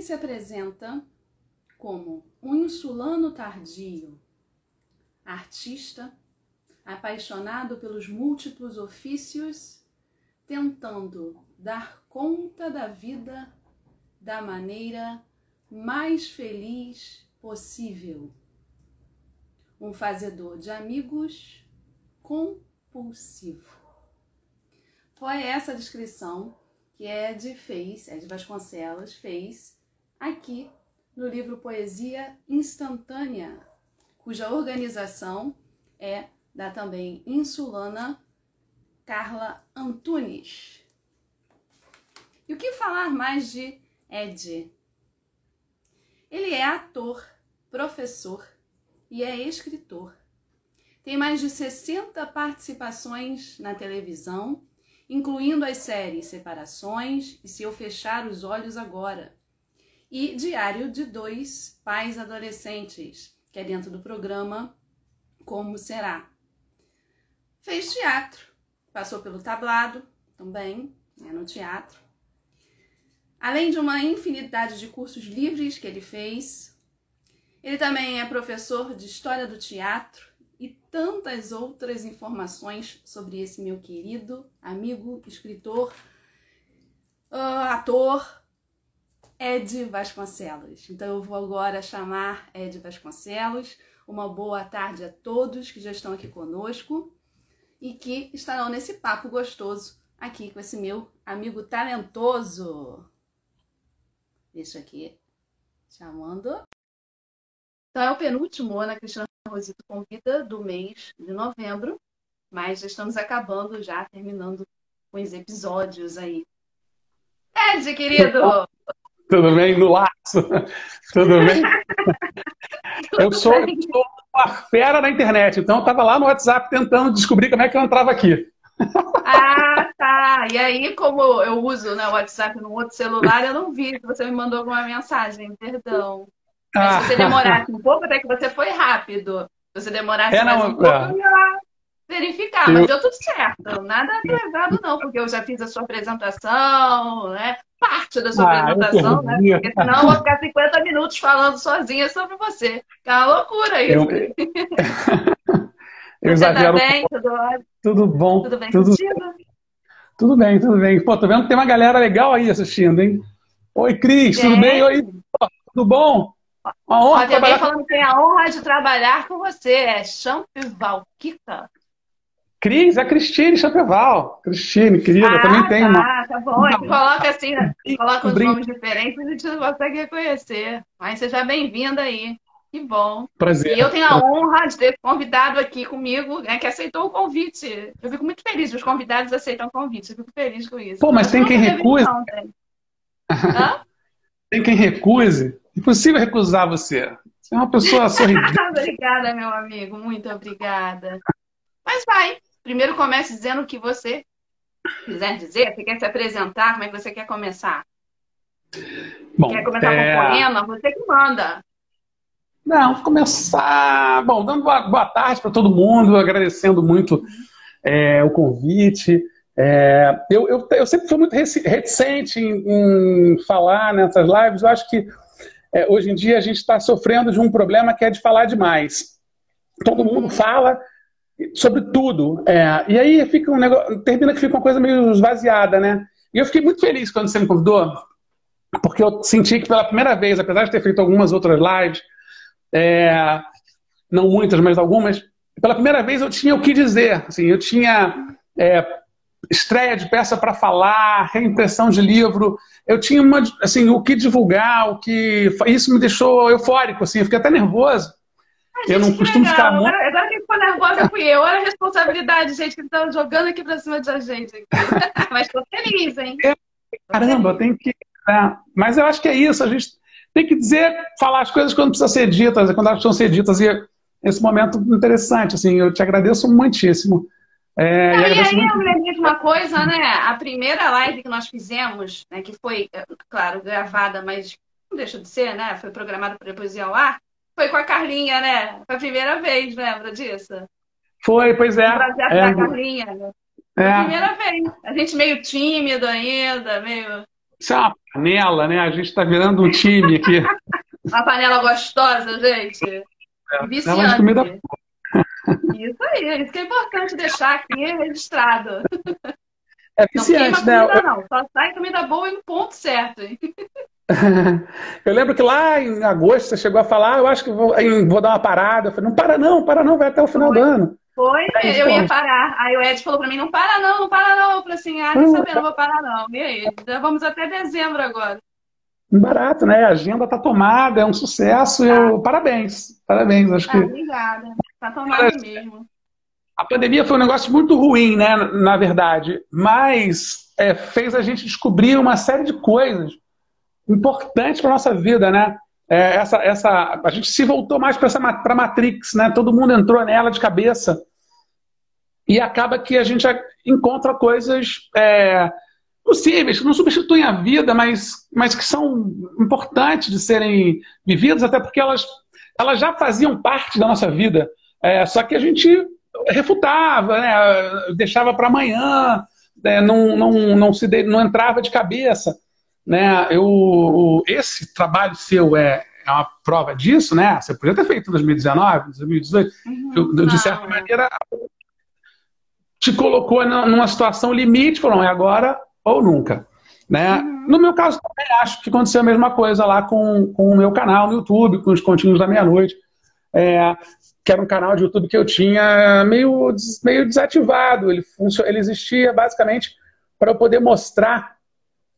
Ele se apresenta como um insulano tardio, artista, apaixonado pelos múltiplos ofícios, tentando dar conta da vida da maneira mais feliz possível. Um fazedor de amigos compulsivo. Foi essa a descrição que Ed fez, Ed Vasconcelos fez aqui no livro Poesia Instantânea, cuja organização é da também insulana Carla Antunes. E o que falar mais de Ed? Ele é ator, professor e é escritor. Tem mais de 60 participações na televisão incluindo as séries Separações e Se Eu Fechar os Olhos Agora, e Diário de Dois Pais Adolescentes, que é dentro do programa Como Será. Fez teatro, passou pelo tablado também, né, no teatro. Além de uma infinidade de cursos livres que ele fez, ele também é professor de História do Teatro e tantas outras informações sobre esse meu querido amigo, escritor, uh, ator Ed Vasconcelos. Então eu vou agora chamar Ed Vasconcelos. Uma boa tarde a todos que já estão aqui conosco e que estarão nesse papo gostoso aqui com esse meu amigo talentoso. Deixa aqui chamando. Então é o penúltimo, Ana Cristina Rosito Convida do mês de novembro, mas já estamos acabando, já terminando com os episódios aí. Ed, querido! Tudo bem? No laço? Tudo bem? eu, sou, eu sou uma fera na internet, então eu estava lá no WhatsApp tentando descobrir como é que eu entrava aqui. Ah, tá. E aí, como eu uso né, o WhatsApp no outro celular, eu não vi se você me mandou alguma mensagem, perdão. Mas se você demorasse um pouco, até que você foi rápido. Se você demorasse é, mais um pouco, é. eu ia verificar. Eu... Mas deu tudo certo. Nada atrasado, não, porque eu já fiz a sua apresentação, né? Parte da sua ah, apresentação, né? Porque senão eu vou ficar 50 minutos falando sozinha sobre você. É uma loucura isso. Eu... eu você tá bem? Tudo, tudo bom? Tudo bem tudo... Tudo bem, tudo bem. Pô, tô vendo que tem uma galera legal aí assistindo, hein? Oi, Cris, tudo bem? Oi, tudo bom? Uma honra Ó, alguém falando que tem a honra de trabalhar com você. É Champival Kika. Cris, a Cristine Champeval. Cristine, querida, ah, também tem uma. Ah, tá bom. É que coloca assim, né? coloca os nomes diferentes, a gente não consegue reconhecer. Mas seja bem-vinda aí. Que bom. Prazer. E eu tenho a honra de ter convidado aqui comigo, né, que aceitou o convite. Eu fico muito feliz, os convidados aceitam o convite. Eu fico feliz com isso. Pô, mas, mas tem quem recuse. Hã? Tem quem recuse. Impossível recusar você. Você é uma pessoa sorridente. obrigada, meu amigo. Muito obrigada. Mas vai. Primeiro comece dizendo o que você quiser dizer. Você quer se apresentar? Como é que você quer começar? Bom, quer começar é... com poema? Você que manda. Não, vou começar. Bom, dando boa, boa tarde para todo mundo, agradecendo muito é, o convite. É, eu, eu, eu, sempre fui muito reticente em, em, falar nessas lives. Eu acho que é, hoje em dia a gente está sofrendo de um problema que é de falar demais. Todo mundo fala sobre tudo. É, e aí fica um negócio, termina que fica uma coisa meio esvaziada, né? E eu fiquei muito feliz quando você me convidou, porque eu senti que pela primeira vez, apesar de ter feito algumas outras lives, é, não muitas, mas algumas, pela primeira vez eu tinha o que dizer. Assim, eu tinha é, estreia de peça para falar, reimpressão de livro. Eu tinha uma, assim, o que divulgar, o que isso me deixou eufórico, assim, eu fiquei até nervoso. Eu não costumo legal. ficar muito. Agora quem ficou nervosa fui eu. Olha a responsabilidade, gente, que estão jogando aqui para cima da gente. Mas estou feliz, hein? Caramba, tem que. É, mas eu acho que é isso. A gente tem que dizer, falar as coisas quando precisa ser ditas, quando elas precisam ser ditas. E esse momento interessante, assim, eu te agradeço muitíssimo. É, e, aí muito... eu lembrei de uma coisa, né? A primeira live que nós fizemos, né, que foi, é, claro, gravada, mas não deixa de ser, né? Foi programada para depois ir ao ar, foi com a Carlinha, né? Foi a primeira vez, lembra disso? Foi, pois é. O projeto é. da Carlinha? Foi é. a primeira vez. A gente meio tímido ainda, meio. Isso é uma panela, né? A gente está virando um time aqui. uma panela gostosa, gente. É, Viciante. Comida... Isso aí, isso que é importante deixar aqui registrado. É viciante, não né? Comida, não, só sai comida boa e no ponto certo. Eu lembro que lá em agosto você chegou a falar, eu acho que vou, vou dar uma parada. Eu falei, não para não, para não, vai até o final Foi. do ano. Foi, eu ia parar. Aí o Ed falou pra mim, não para não, não para não. Eu falei assim, ah, não sabendo, não vou parar não. E aí, já vamos até dezembro agora. Barato, né? A agenda tá tomada, é um sucesso. Eu... Tá. Parabéns, parabéns. Acho ah, que... Obrigada, tá tomada mesmo. A pandemia foi um negócio muito ruim, né? Na verdade, mas é, fez a gente descobrir uma série de coisas importantes para nossa vida, né? É, essa, essa, a gente se voltou mais para a Matrix, né? Todo mundo entrou nela de cabeça e acaba que a gente encontra coisas é, possíveis, que não substituem a vida, mas, mas que são importantes de serem vividas, até porque elas, elas já faziam parte da nossa vida. É, só que a gente refutava, né? deixava para amanhã, né? não, não, não, se de, não entrava de cabeça. Né? Eu, esse trabalho seu é, é uma prova disso, né? Você podia ter feito em 2019, 2018. Uhum, de certa não, maneira, te colocou numa situação limite, falou, é agora ou nunca. Né? Uhum. No meu caso, também acho que aconteceu a mesma coisa lá com, com o meu canal no YouTube, com os continhos da meia-noite. É, que era um canal de YouTube que eu tinha meio, meio desativado. Ele, ele existia basicamente para eu poder mostrar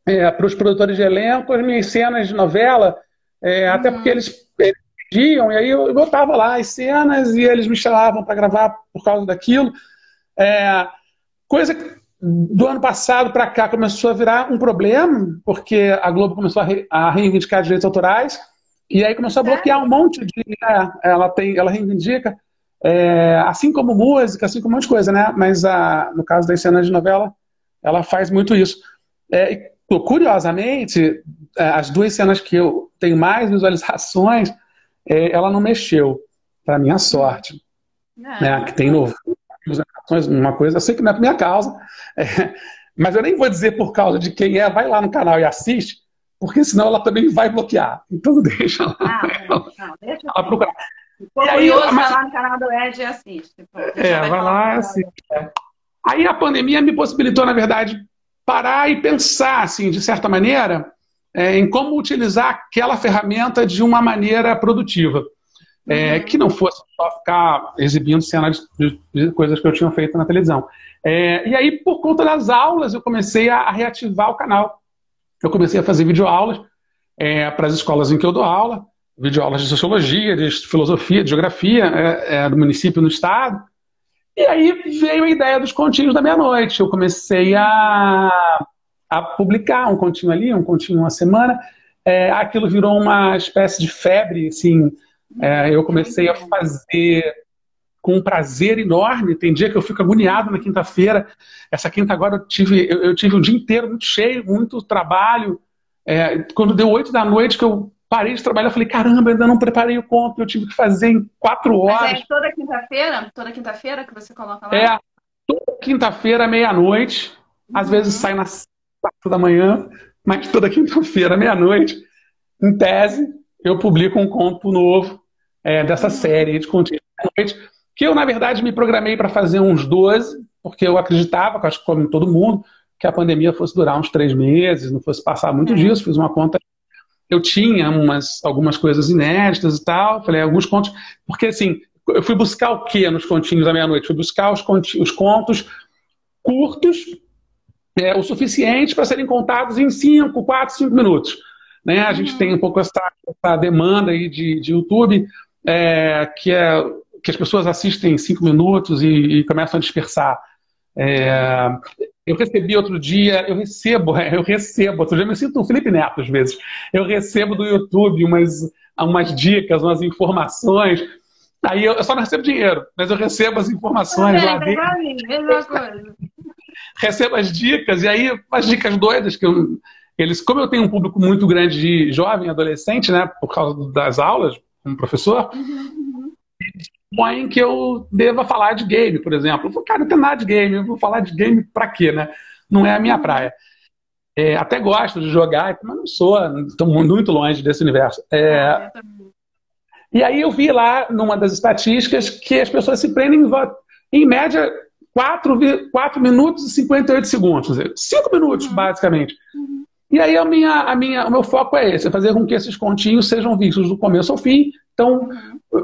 é, para os produtores de elenco as minhas cenas de novela, é, uhum. até porque eles, eles pediam, e aí eu, botava lá as cenas e eles me chamavam para gravar por causa daquilo. É, coisa que do ano passado para cá começou a virar um problema, porque a Globo começou a, re, a reivindicar direitos autorais, e aí começou a bloquear um monte de. É, ela, tem, ela reivindica, é, assim como música, assim como um monte de coisa, né? Mas a, no caso das cenas de novela, ela faz muito isso. É, curiosamente, é, as duas cenas que eu tenho mais visualizações, é, ela não mexeu, para minha sorte. Não. Né? Que tem novo uma coisa, eu sei que não é por minha causa, é, mas eu nem vou dizer por causa de quem é, vai lá no canal e assiste, porque senão ela também vai bloquear. Então deixa lá. Ah, não, não, deixa ela procurar. Aí, curioso, mas... vai lá no canal do Ed e assiste. É, vai, vai lá e assiste. É. Aí a pandemia me possibilitou, na verdade, parar e pensar, assim, de certa maneira, é, em como utilizar aquela ferramenta de uma maneira produtiva é, uhum. que não fosse só ficar exibindo de, de, coisas que eu tinha feito na televisão. É, e aí, por conta das aulas, eu comecei a, a reativar o canal. Eu comecei a fazer videoaulas é, para as escolas em que eu dou aula, videoaulas de sociologia, de filosofia, de geografia é, é, do município no estado. E aí veio a ideia dos continhos da meia-noite. Eu comecei a, a publicar um continho ali, um continho uma semana. É, aquilo virou uma espécie de febre, assim, é, eu comecei a fazer com um prazer enorme. Tem dia que eu fico agoniado na quinta-feira. Essa quinta agora eu tive, eu, eu, tive um dia inteiro muito cheio, muito trabalho. É, quando deu oito da noite que eu parei de trabalhar, eu falei, caramba, ainda não preparei o conto, eu tive que fazer em quatro horas. Mas é toda quinta-feira? Toda quinta-feira que você coloca lá? É, toda quinta-feira, meia-noite. Uhum. Às vezes sai nas quatro da manhã, mas toda quinta-feira, meia-noite, em tese, eu publico um conto novo é, dessa série de contínuos noite, que eu, na verdade, me programei para fazer uns 12, porque eu acreditava, acho que como todo mundo, que a pandemia fosse durar uns três meses, não fosse passar muito é. disso, fiz uma conta. Eu tinha umas, algumas coisas inéditas e tal, falei, alguns contos, porque assim, eu fui buscar o que nos continhos da meia-noite? Fui buscar os, os contos curtos, é, o suficiente para serem contados em 5, 4, 5 minutos. Né? A gente uhum. tem um pouco essa, essa demanda aí de, de YouTube é, que, é, que as pessoas assistem cinco minutos e, e começam a dispersar. É, eu recebi outro dia, eu recebo, eu recebo, outro dia eu me sinto um Felipe Neto às vezes. Eu recebo do YouTube umas, umas dicas, umas informações. Aí eu, eu só não recebo dinheiro, mas eu recebo as informações é, lá dentro. Mesma coisa. Recebo as dicas, e aí umas dicas doidas que eu, eles, como eu tenho um público muito grande de jovem, adolescente, né, por causa das aulas, como professor, uhum. Supõem que eu deva falar de game, por exemplo. Eu falo, cara, não tem nada de game, eu vou falar de game pra quê, né? Não é a minha praia. É, até gosto de jogar, mas não sou, estou muito longe desse universo. É, ah, e aí eu vi lá, numa das estatísticas, que as pessoas se prendem em, média 4, 4 minutos e 58 segundos. 5 minutos, uhum. basicamente. Uhum. E aí a minha, a minha, o meu foco é esse, é fazer com que esses continhos sejam vistos do começo ao fim. Então,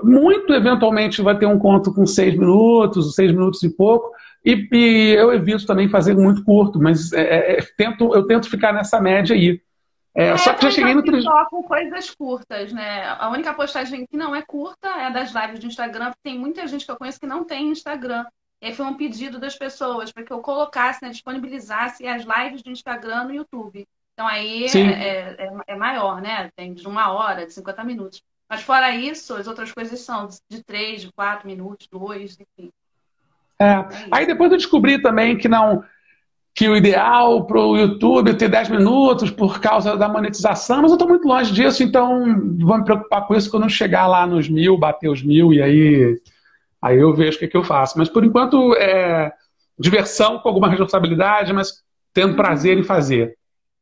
muito eventualmente vai ter um conto com 6 minutos, 6 minutos e pouco, e, e, eu evito também fazer muito curto, mas é, é, é tento, eu tento ficar nessa média aí. É, é, só que já cheguei no com coisas curtas, né? A única postagem que não é curta é das lives do Instagram, porque tem muita gente que eu conheço que não tem Instagram. E aí foi um pedido das pessoas para que eu colocasse, né, disponibilizasse as lives do Instagram no YouTube. Então aí é, é, é, é, maior, né? Tem de uma hora, de 50 minutos. Mas fora isso, as outras coisas são de 3, de 4 minutos, 2, enfim. É. é aí depois eu descobri também que não que o ideal para o YouTube é ter 10 minutos por causa da monetização, mas eu estou muito longe disso, então vou me preocupar com isso quando eu chegar lá nos mil, bater os mil, e aí, aí eu vejo o que, que eu faço. Mas por enquanto é diversão com alguma responsabilidade, mas tendo prazer em fazer.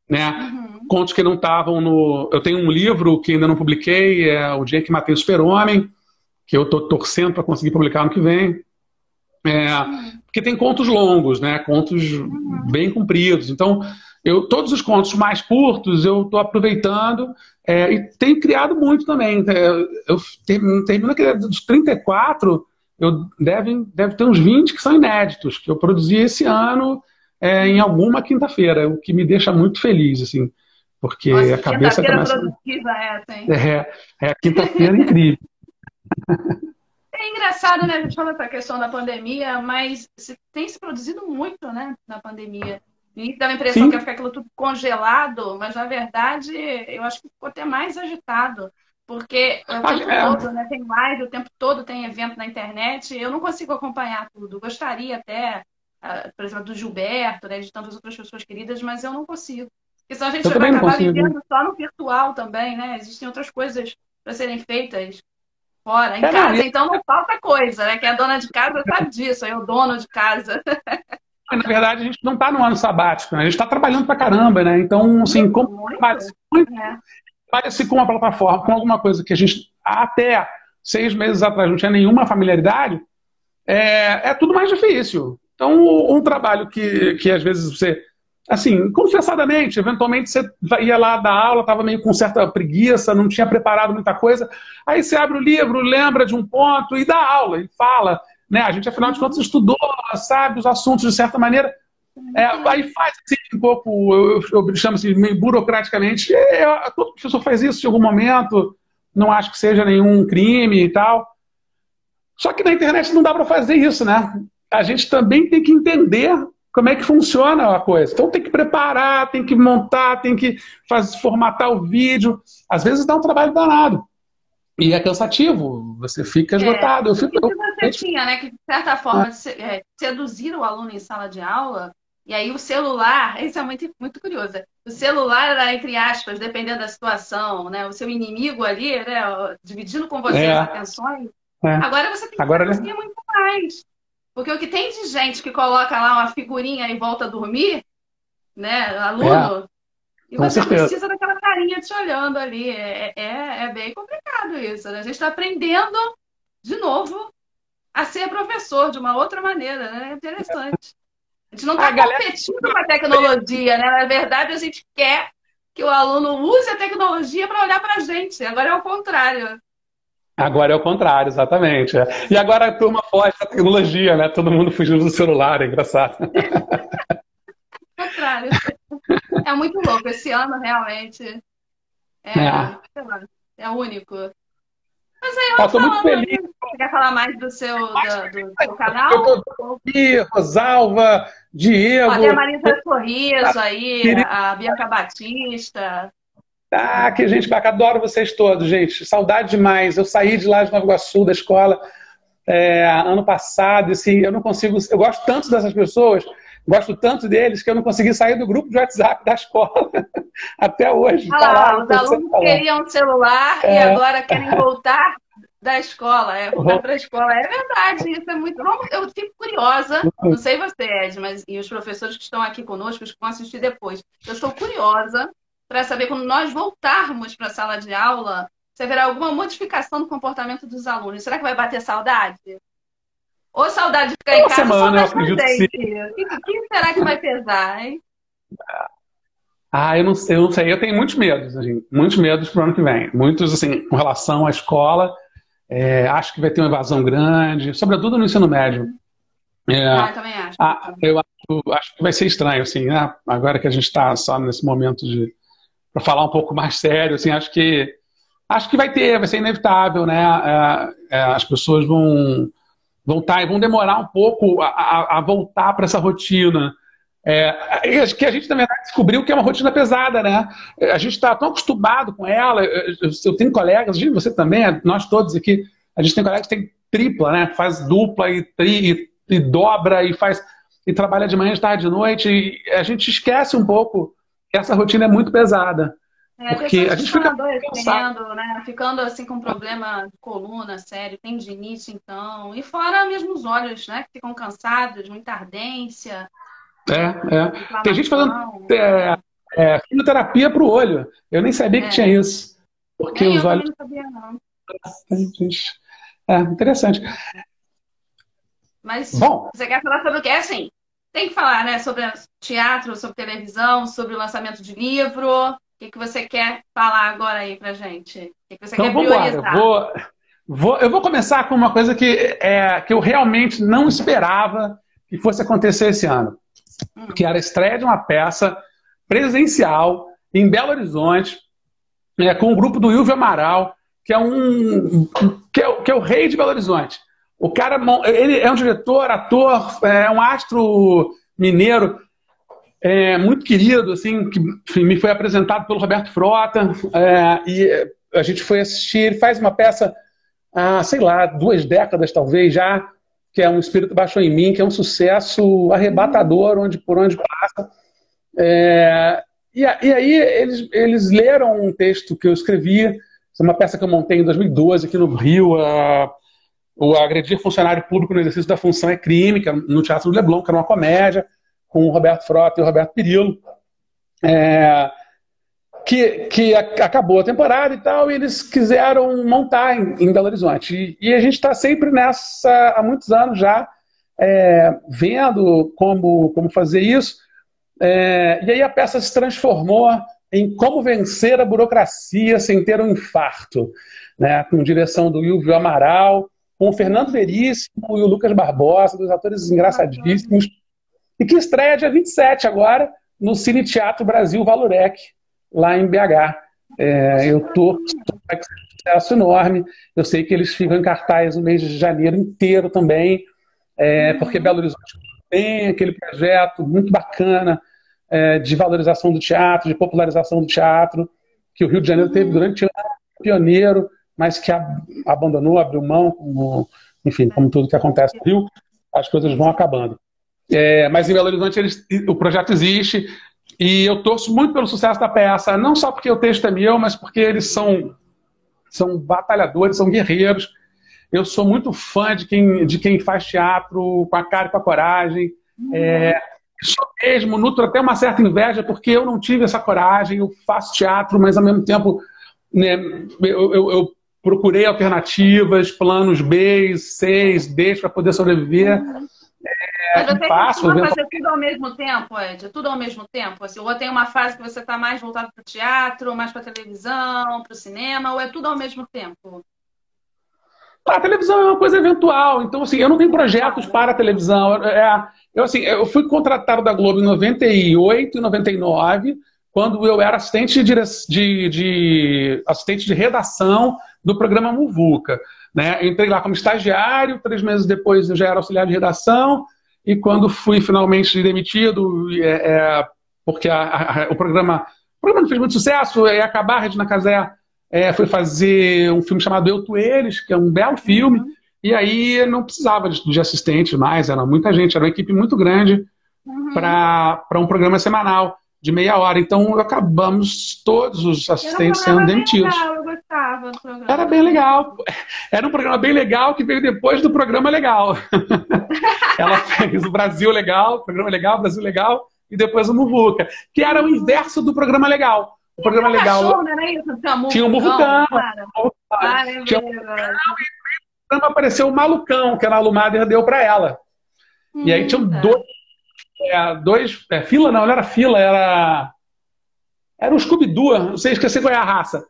Né? Uhum. Contos que não estavam no. Eu tenho um livro que ainda não publiquei, é O Dia que Matei o Super-Homem, que eu estou torcendo para conseguir publicar ano que vem. É, porque tem contos longos, né? Contos bem compridos. Então, eu, todos os contos mais curtos eu estou aproveitando é, e tenho criado muito também. É, eu termino aquele dos 34, eu deve, deve ter uns 20 que são inéditos, que eu produzi esse ano é, em alguma quinta-feira, o que me deixa muito feliz, assim, porque Nossa, a cabeça começa... produtiva essa, hein? É, é a quinta-feira incrível. É engraçado, né? A gente fala essa questão da pandemia, mas tem se produzido muito, né? Na pandemia. E dá a impressão Sim. que ia ficar aquilo tudo congelado, mas na verdade eu acho que ficou até mais agitado. Porque o tempo é. todo, né? Tem live, o tempo todo tem evento na internet. Eu não consigo acompanhar tudo. Gostaria até, por exemplo, do Gilberto, né? De tantas outras pessoas queridas, mas eu não consigo. Porque senão a gente eu vai acabar vivendo só no virtual também, né? Existem outras coisas para serem feitas fora, em é, casa, então não falta coisa, né? Quem é dona de casa sabe disso, aí o dono de casa. Na verdade, a gente não está no ano sabático, né? a gente está trabalhando pra caramba, né? Então, assim, como é. parece com uma plataforma, com alguma coisa que a gente até seis meses atrás não tinha nenhuma familiaridade, é, é tudo mais difícil. Então, um trabalho que, que às vezes você assim, confessadamente, eventualmente você ia lá dar aula, estava meio com certa preguiça, não tinha preparado muita coisa. Aí você abre o livro, lembra de um ponto e dá aula, e fala. Né? A gente, afinal de contas, estudou, sabe os assuntos de certa maneira. É, aí faz assim, um pouco, eu, eu, eu chamo assim, meio burocraticamente. É, todo professor faz isso em algum momento, não acho que seja nenhum crime e tal. Só que na internet não dá para fazer isso, né? A gente também tem que entender como é que funciona a coisa. Então tem que preparar, tem que montar, tem que fazer, formatar o vídeo. Às vezes dá um trabalho danado. E é cansativo, você fica é. esgotado. É, eu fico, eu, você tinha, né? Que de certa forma é. seduzir o aluno em sala de aula, e aí o celular, isso é muito, muito curioso. O celular era, entre aspas, dependendo da situação, né? O seu inimigo ali, né? Dividindo com você é. as atenções. É. Agora você tem que Agora, né? muito mais. Porque o que tem de gente que coloca lá uma figurinha e volta a dormir, né, aluno, é, e você certeza. precisa daquela carinha te olhando ali. É, é, é bem complicado isso. Né? A gente está aprendendo de novo a ser professor de uma outra maneira, né? É interessante. A gente não está competindo galera... com a tecnologia, né? Na verdade, a gente quer que o aluno use a tecnologia para olhar para a gente. Agora é o contrário. Agora é o contrário, exatamente. É. E agora a turma foge da tecnologia, né? Todo mundo fugindo do celular, é engraçado. contrário. É muito louco. Esse ano realmente é, é. é único. Mas aí, eu tô muito feliz. Você quer falar mais do seu, do, do seu canal? Eu tô aqui, Rosalva, Diego. Olha a Marisa Sorriso aí, a Bianca Batista. Ah, que gente bacana. Adoro vocês todos, gente. Saudade demais. Eu saí de lá de Nova Iguaçu, da escola, é, ano passado. Assim, eu não consigo. Eu gosto tanto dessas pessoas, gosto tanto deles, que eu não consegui sair do grupo de WhatsApp da escola até hoje. Ah, lá, os alunos queriam um celular é. e agora querem voltar da escola, é, voltar para a escola. É verdade, isso é muito. Eu fico curiosa, não sei você, Ed, mas e os professores que estão aqui conosco, os que vão assistir depois. Eu estou curiosa para saber quando nós voltarmos para a sala de aula, você verá alguma modificação no comportamento dos alunos. Será que vai bater saudade? Ou saudade de ficar em casa semana, ou saudade presente? O que será que vai pesar, hein? Ah, eu não, eu não sei. Eu tenho muitos medos, assim, muitos medos para o ano que vem. Muitos, assim, com relação à escola. É, acho que vai ter uma evasão grande, sobretudo no ensino médio. É, ah, eu também acho. Ah, eu acho, acho, que vai ser estranho, assim, né? Agora que a gente está só nesse momento de para falar um pouco mais sério, assim, acho que acho que vai ter, vai ser inevitável, né? É, é, as pessoas vão vão estar tá, vão demorar um pouco a, a, a voltar para essa rotina. É, que a gente, na verdade, descobriu que é uma rotina pesada, né? A gente está tão acostumado com ela. Eu tenho colegas, você também, nós todos aqui, a gente tem colegas que tem tripla, né? Faz dupla e, tri, e, e dobra e faz e trabalha de manhã, de tarde, de noite. E a gente esquece um pouco essa rotina é muito pesada. É, porque a gente fica cansado. né? Ficando assim com problema de coluna, sério, tendinite, então. E fora mesmo os olhos, né? Que ficam cansados, muita ardência. É, é. Tem gente fazendo é, é, quimioterapia para o olho. Eu nem sabia que é. tinha isso. Porque nem os olhos. Não sabia, não. É, interessante. Mas Bom, você quer falar sobre o que? É assim, tem que falar, né? Sobre teatro, sobre televisão, sobre o lançamento de livro. O que, que você quer falar agora aí pra gente? O que, que você então, quer priorizar? Vou, vou, eu vou começar com uma coisa que, é, que eu realmente não esperava que fosse acontecer esse ano que era a estreia de uma peça presencial em Belo Horizonte, é, com o grupo do Ilvio Amaral, que é um que é, que é, o rei de Belo Horizonte. O cara ele é um diretor, ator, é um astro mineiro é, muito querido, assim, que enfim, me foi apresentado pelo Roberto Frota é, e a gente foi assistir. Ele faz uma peça há, sei lá, duas décadas talvez já que é um Espírito Baixou em Mim, que é um sucesso arrebatador onde, por onde passa. É, e, e, aí eles, eles leram um texto que eu escrevi, uma peça que eu montei em 2012 aqui no Rio, a, o Agredir Funcionário Público no Exercício da Função é Crime, que é no Teatro do Leblon, que era uma comédia, com o Roberto Frota e o Roberto Perillo. É, que, que acabou a temporada e tal, e eles quiseram montar em, em Belo Horizonte. E, e a gente está sempre nessa, há muitos anos já, é, vendo como, como fazer isso. É, e aí a peça se transformou em como vencer a burocracia sem ter um infarto, né, com direção do Ilvio Amaral, com o Fernando Veríssimo e o Lucas Barbosa, dos atores engraçadíssimos, e que estreia dia 27 agora no Cine Teatro Brasil Valorec, lá em BH. É, eu estou com sucesso enorme. Eu sei que eles ficam em cartaz no mês de janeiro inteiro também, é, porque Belo Horizonte tem aquele projeto muito bacana é, de valorização do teatro, de popularização do teatro, que o Rio de Janeiro teve durante anos, pioneiro, mas que abandonou, abriu mão, como, enfim, como tudo que acontece no Rio, as coisas vão acabando. É, mas em Belo Horizonte eles, o projeto existe, e eu torço muito pelo sucesso da peça, não só porque o texto é meu, mas porque eles são, são batalhadores, são guerreiros. Eu sou muito fã de quem, de quem faz teatro com a cara e com a coragem. Uhum. É, sou mesmo, nutro até uma certa inveja, porque eu não tive essa coragem. Eu faço teatro, mas ao mesmo tempo né, eu, eu, eu procurei alternativas, planos B, C, D para poder sobreviver. É, Mas você fácil, costuma fazer tudo ao mesmo tempo, Ed? Tudo ao mesmo tempo? Assim, ou tem uma fase que você está mais voltado para o teatro, mais para a televisão, para o cinema, ou é tudo ao mesmo tempo? A televisão é uma coisa eventual, então assim, eu não tenho projetos para a televisão. É, eu, assim, eu fui contratado da Globo em 98 e 99, quando eu era assistente de, de, de, assistente de redação do programa Muvuca. Né? Entrei lá como estagiário, três meses depois eu já era auxiliar de redação, e quando fui finalmente demitido, é, é, porque a, a, o programa o programa não fez muito sucesso, e acabar a Regina Casé é, foi fazer um filme chamado Eu, Tu, Eles, que é um belo filme, uhum. e aí não precisava de, de assistente mais, era muita gente, era uma equipe muito grande uhum. para um programa semanal de meia hora. Então acabamos todos os assistentes sendo demitidos. Legal, programa. Era bem legal. Era um programa bem legal que veio depois do programa legal. ela fez o Brasil Legal, o programa legal, Brasil Legal, e depois o Muvuca, que era o inverso do programa legal. O programa legal. Cachorro, não era isso? Tinha o Muvucão. Ah, tinha o programa apareceu o Malucão, que a Ana Mader deu para ela. Hum, e aí tinham tá. dois, é, dois é, fila não, não era fila, era era um Scooby-Doo, não sei esquecer qual é a raça.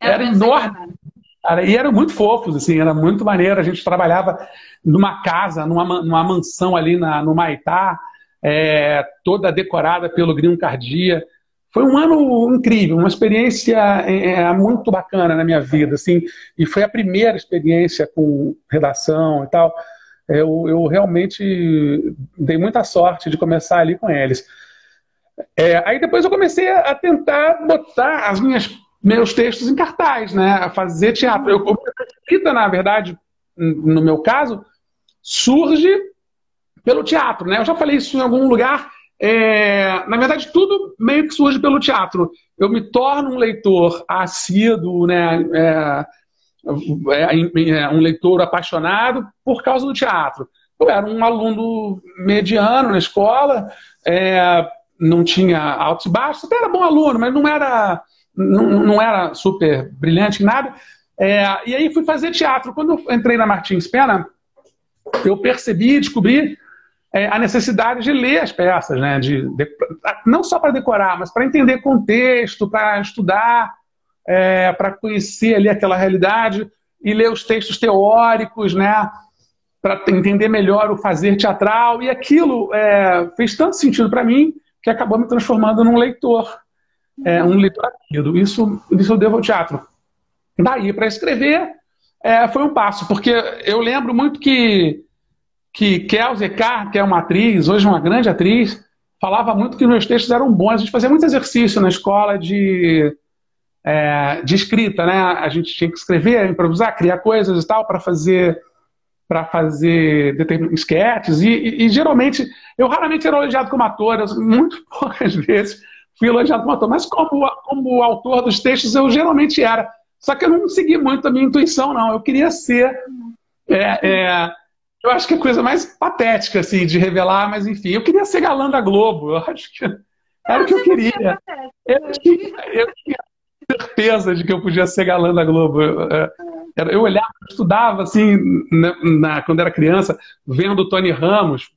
Era enorme. Cara, e eram muito fofos, assim, era muito maneiro. A gente trabalhava numa casa, numa, numa mansão ali na, no Maitá, é, toda decorada pelo Green Cardia. Foi um ano incrível, uma experiência é, é, muito bacana na minha vida, assim, e foi a primeira experiência com redação e tal. Eu, eu realmente dei muita sorte de começar ali com eles. É, aí depois eu comecei a tentar botar as minhas meus textos em cartaz, né? A fazer teatro. Eu, a escrita, na verdade, no meu caso, surge pelo teatro, né? Eu já falei isso em algum lugar. É, na verdade, tudo meio que surge pelo teatro. Eu me torno um leitor assíduo, né? É, é, é um leitor apaixonado por causa do teatro. Eu era um aluno mediano na escola, é, não tinha altos e baixos, até era bom aluno, mas não era, não, não era super brilhante, nada. É, e aí fui fazer teatro. Quando eu entrei na Martins Pena, eu percebi, descobri é, a necessidade de ler as peças, né? De, de não só para decorar, mas para entender contexto, para estudar, é, para conhecer ali aquela realidade e ler os textos teóricos, né? Para entender melhor o fazer teatral. E aquilo é, fez tanto sentido para mim que acabou me transformando num leitor, é, um leitor ativo. Isso, isso eu devo ao teatro. Daí, para escrever, é, foi um passo, porque eu lembro muito que, que Kel Zecar, que é uma atriz, hoje uma grande atriz, falava muito que meus textos eram bons. A gente fazia muito exercício na escola de, é, de escrita, né? A gente tinha que escrever, improvisar, criar coisas e tal para fazer para fazer determinados sketches e, e, e, geralmente eu raramente era elogiado como ator, muito poucas vezes fui elogiado como mas como, como autor dos textos eu geralmente era. Só que eu não segui muito a minha intuição, não. Eu queria ser. É, é, eu acho que é a coisa mais patética assim, de revelar, mas enfim, eu queria ser galã da Globo. Eu acho que era o que eu queria. Eu tinha, eu tinha certeza de que eu podia ser galã da Globo. Eu, é, eu olhava, eu estudava assim, na, na, quando era criança, vendo o Tony Ramos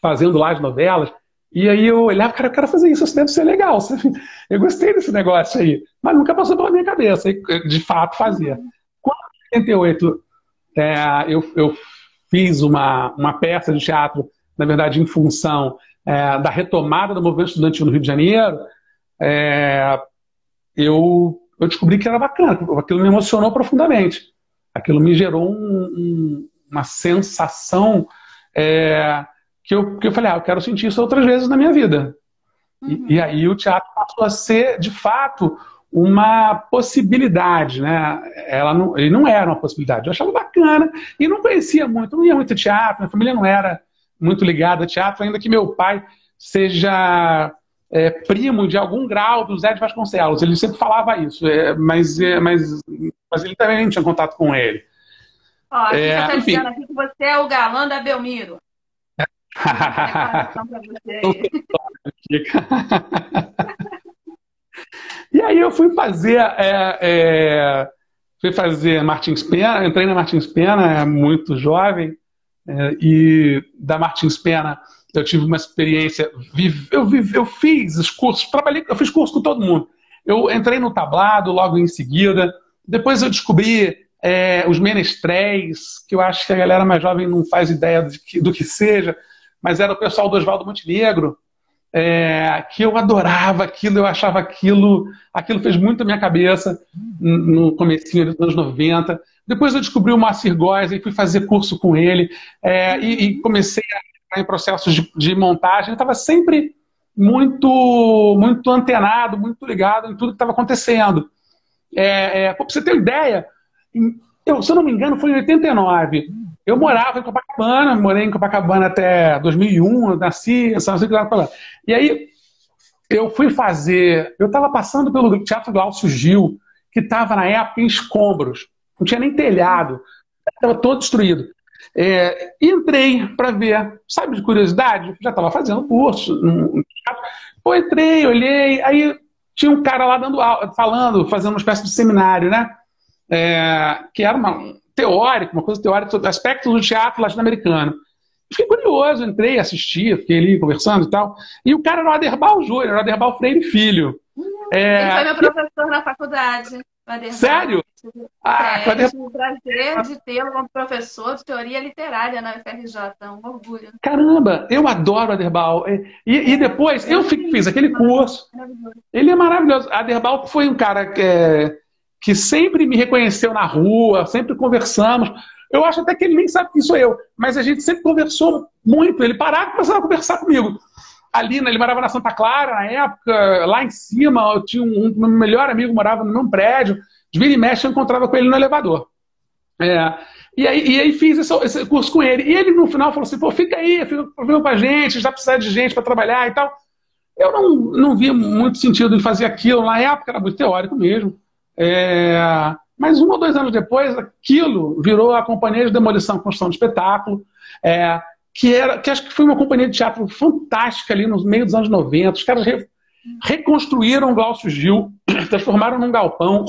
fazendo lá as novelas. E aí eu olhava, cara, eu quero fazer isso, isso deve ser legal. Eu gostei desse negócio aí. Mas nunca passou pela minha cabeça, e de fato fazia. Quando em 88 é, eu, eu fiz uma, uma peça de teatro, na verdade, em função é, da retomada do movimento estudantil no Rio de Janeiro, é, eu eu descobri que era bacana, aquilo me emocionou profundamente. Aquilo me gerou um, um, uma sensação é, que, eu, que eu falei, ah, eu quero sentir isso outras vezes na minha vida. Uhum. E, e, aí o teatro passou a ser, de fato, uma possibilidade, né? Ela não, ele não era uma possibilidade. Eu achava bacana e não conhecia muito, não ia muito teatro, minha família não era muito ligada a teatro, ainda que meu pai seja é, primo de algum grau do Zé de Vasconcelos. Ele sempre falava isso, é, mas, é, mas, mas ele também não tinha contato com ele. Ó, a é, está dizendo aqui que você é o galã da Belmiro. e aí eu fui fazer é, é, fui fazer Martins Pena, entrei na Martins Pena muito jovem é, e da Martins Pena eu tive uma experiência, eu, eu fiz os cursos, trabalhei, eu fiz curso com todo mundo. Eu entrei no tablado logo em seguida, depois eu descobri é, os menestréis, que eu acho que a galera mais jovem não faz ideia que, do que seja, mas era o pessoal do Oswaldo Montenegro, é, que eu adorava aquilo, eu achava aquilo, aquilo fez muito a minha cabeça no comecinho dos anos 90. Depois eu descobri o Moacir Góes e fui fazer curso com ele é, e, e comecei a em processos de, de montagem, eu estava sempre muito, muito antenado, muito ligado em tudo que estava acontecendo. É, é, para você ter uma ideia, eu, se eu não me engano, foi em 89. Eu morava em Copacabana, morei em Copacabana até 2001, eu nasci, São Francisco, e aí eu fui fazer, eu estava passando pelo Teatro Glaucio Gil, que estava na época em escombros. Não tinha nem telhado. Estava todo destruído. É, entrei para ver, sabe, de curiosidade, já estava fazendo curso. Pô, entrei, olhei, aí tinha um cara lá dando falando, fazendo uma espécie de seminário, né? É, que era uma, teórico, uma coisa teórica sobre aspectos do teatro latino-americano. Fiquei curioso, entrei, assisti, fiquei ali conversando e tal. E o cara era o Aderbal Júnior, o Aderbal Freire Filho. É... Ele foi meu professor na faculdade. Sério? Ah, é, Aderbal... tive o prazer de tê-lo como professor de teoria literária na UFRJ, um orgulho. Caramba, eu adoro o Aderbal. E, e depois, eu fiz aquele curso. Ele é maravilhoso. Aderbal foi um cara que, é, que sempre me reconheceu na rua, sempre conversamos. Eu acho até que ele nem sabe quem sou eu, mas a gente sempre conversou muito. Ele parava e começava a conversar comigo. Ali, né, ele morava na Santa Clara na época, lá em cima, eu tinha um, um meu melhor amigo morava no mesmo prédio. De vira e mexe, eu encontrava com ele no elevador. É, e, aí, e aí fiz esse, esse, curso com ele. E ele, no final, falou assim: pô, fica aí, fica com a gente, já precisa de gente para trabalhar e tal. Eu não, não via muito sentido em fazer aquilo. Na época era muito teórico mesmo. É, mas um ou dois anos depois, aquilo virou a Companhia de Demolição e Construção de Espetáculo, é, que, era, que acho que foi uma companhia de teatro fantástica ali no meio dos anos 90. Os caras re, reconstruíram o Glaucio Gil, transformaram num galpão.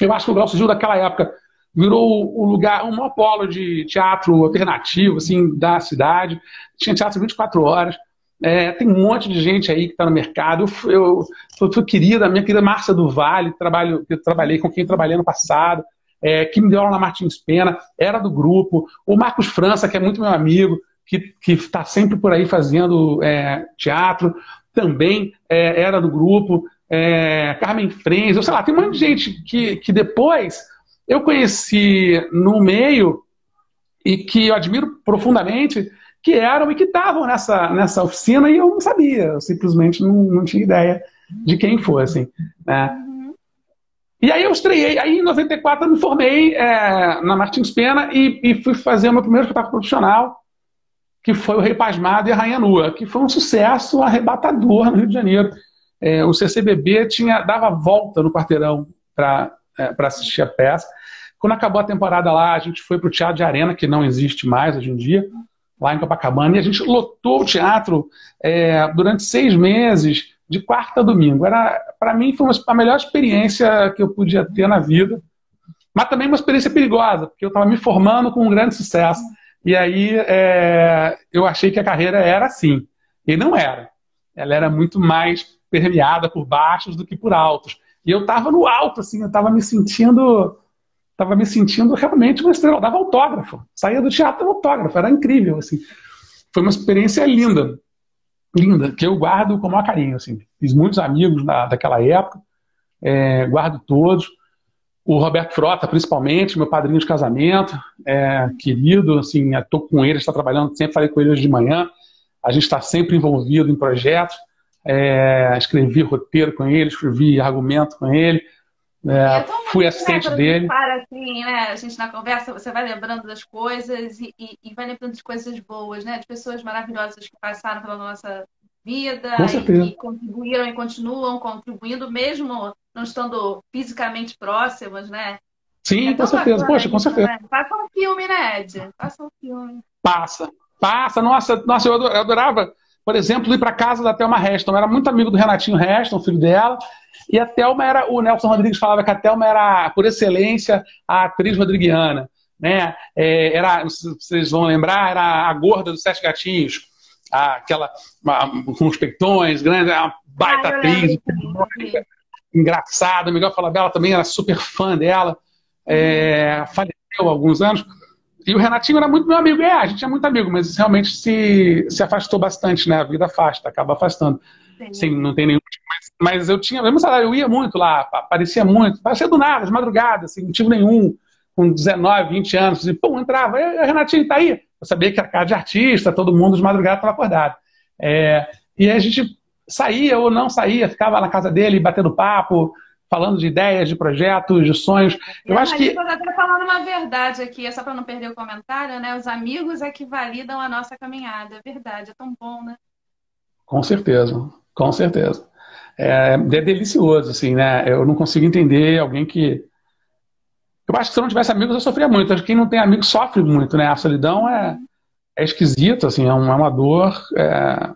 Eu acho que o Glaucio Gil daquela época virou o lugar, um polo de teatro alternativo assim, da cidade. Tinha teatro 24 horas. É, tem um monte de gente aí que está no mercado. Eu, eu fui querida, minha querida Márcia do Vale, trabalho, eu trabalhei com quem trabalhei no passado, é, que me deu aula na Martins Pena, era do grupo. O Marcos França, que é muito meu amigo, que está sempre por aí fazendo é, teatro, também é, era do grupo. É, Carmen Frenz, eu sei lá, tem um monte de gente que, que depois eu conheci no meio e que eu admiro profundamente que eram e que estavam nessa, nessa oficina e eu não sabia, eu simplesmente não, não tinha ideia de quem fossem. Né? E aí eu estreiei, aí em 94 eu me formei é, na Martins Pena e, e, fui fazer o meu primeiro espetáculo profissional, que foi o Rei Pasmado e a Rainha Nua, que foi um sucesso arrebatador no Rio de Janeiro. É, o CCBB tinha, dava volta no quarteirão para é, assistir a peça. Quando acabou a temporada lá, a gente foi para o Teatro de Arena, que não existe mais hoje em dia lá em Copacabana, e a gente lotou o teatro é, durante seis meses, de quarta a domingo. Para mim, foi a melhor experiência que eu podia ter na vida, mas também uma experiência perigosa, porque eu estava me formando com um grande sucesso. E aí é, eu achei que a carreira era assim. E não era. Ela era muito mais permeada por baixos do que por altos. E eu estava no alto, assim, eu estava me sentindo estava me sentindo realmente uma estrela. Eu dava autógrafo. Saía do teatro autógrafo. Era incrível, assim. Foi uma experiência linda. Linda, que eu guardo com o maior carinho, assim. Fiz muitos amigos na, daquela época. É, guardo todos. O Roberto Frota, principalmente, meu padrinho de casamento, é, querido, assim, estou com ele, está trabalhando, sempre falei com ele hoje de manhã. A gente está sempre envolvido em projetos. É, escrevi roteiro com ele, escrevi argumento com ele. É, é fui assistente né, dele. Para assim, né? A gente na conversa, você vai lembrando das coisas e, e, e, vai lembrando de coisas boas, né? De pessoas maravilhosas que passaram pela nossa vida e que contribuíram e continuam contribuindo, mesmo não estando fisicamente próximas, né? Sim, é com certeza. Poxa, com certeza. Né? Passa um filme, né, Ed? Passa um filme. Passa, passa. Nossa, nossa eu adorava, por exemplo, ir para casa da Thelma Reston. Eu era muito amigo do Renatinho Reston, filho dela. E a Thelma era, o Nelson Rodrigues falava que a Thelma era, por excelência, a atriz rodriguiana. Né? É, era, vocês vão lembrar, era a gorda dos Sete Gatinhos, a, aquela uma, com os peitões grandes, uma baita ah, atriz, engraçada. O Miguel Falabella também era super fã dela, é, faleceu há alguns anos. E o Renatinho era muito meu amigo. É, a gente é muito amigo, mas realmente se, se afastou bastante, né? A vida afasta, acaba afastando. Sim, Sim não tem nenhum mas eu tinha, mesmo salário, eu ia muito lá, aparecia muito, aparecia do nada, de madrugada, sem motivo nenhum, com 19, 20 anos, e pum, entrava, e, Renatinho, tá aí. Eu sabia que era casa de artista, todo mundo de madrugada estava acordado. É, e a gente saía ou não saía, ficava na casa dele, batendo papo, falando de ideias, de projetos, de sonhos. Eu acho que. Eu até falando uma verdade aqui, é só para não perder o comentário, né? Os amigos é que validam a nossa caminhada. É verdade, é tão bom, né? Com certeza, com certeza. é, é delicioso, assim, né? Eu não consigo entender alguém que. Eu acho que se eu não tivesse amigos, eu sofria muito. Acho que quem não tem amigos sofre muito, né? A solidão é, é esquisito, assim, é uma, é uma dor é,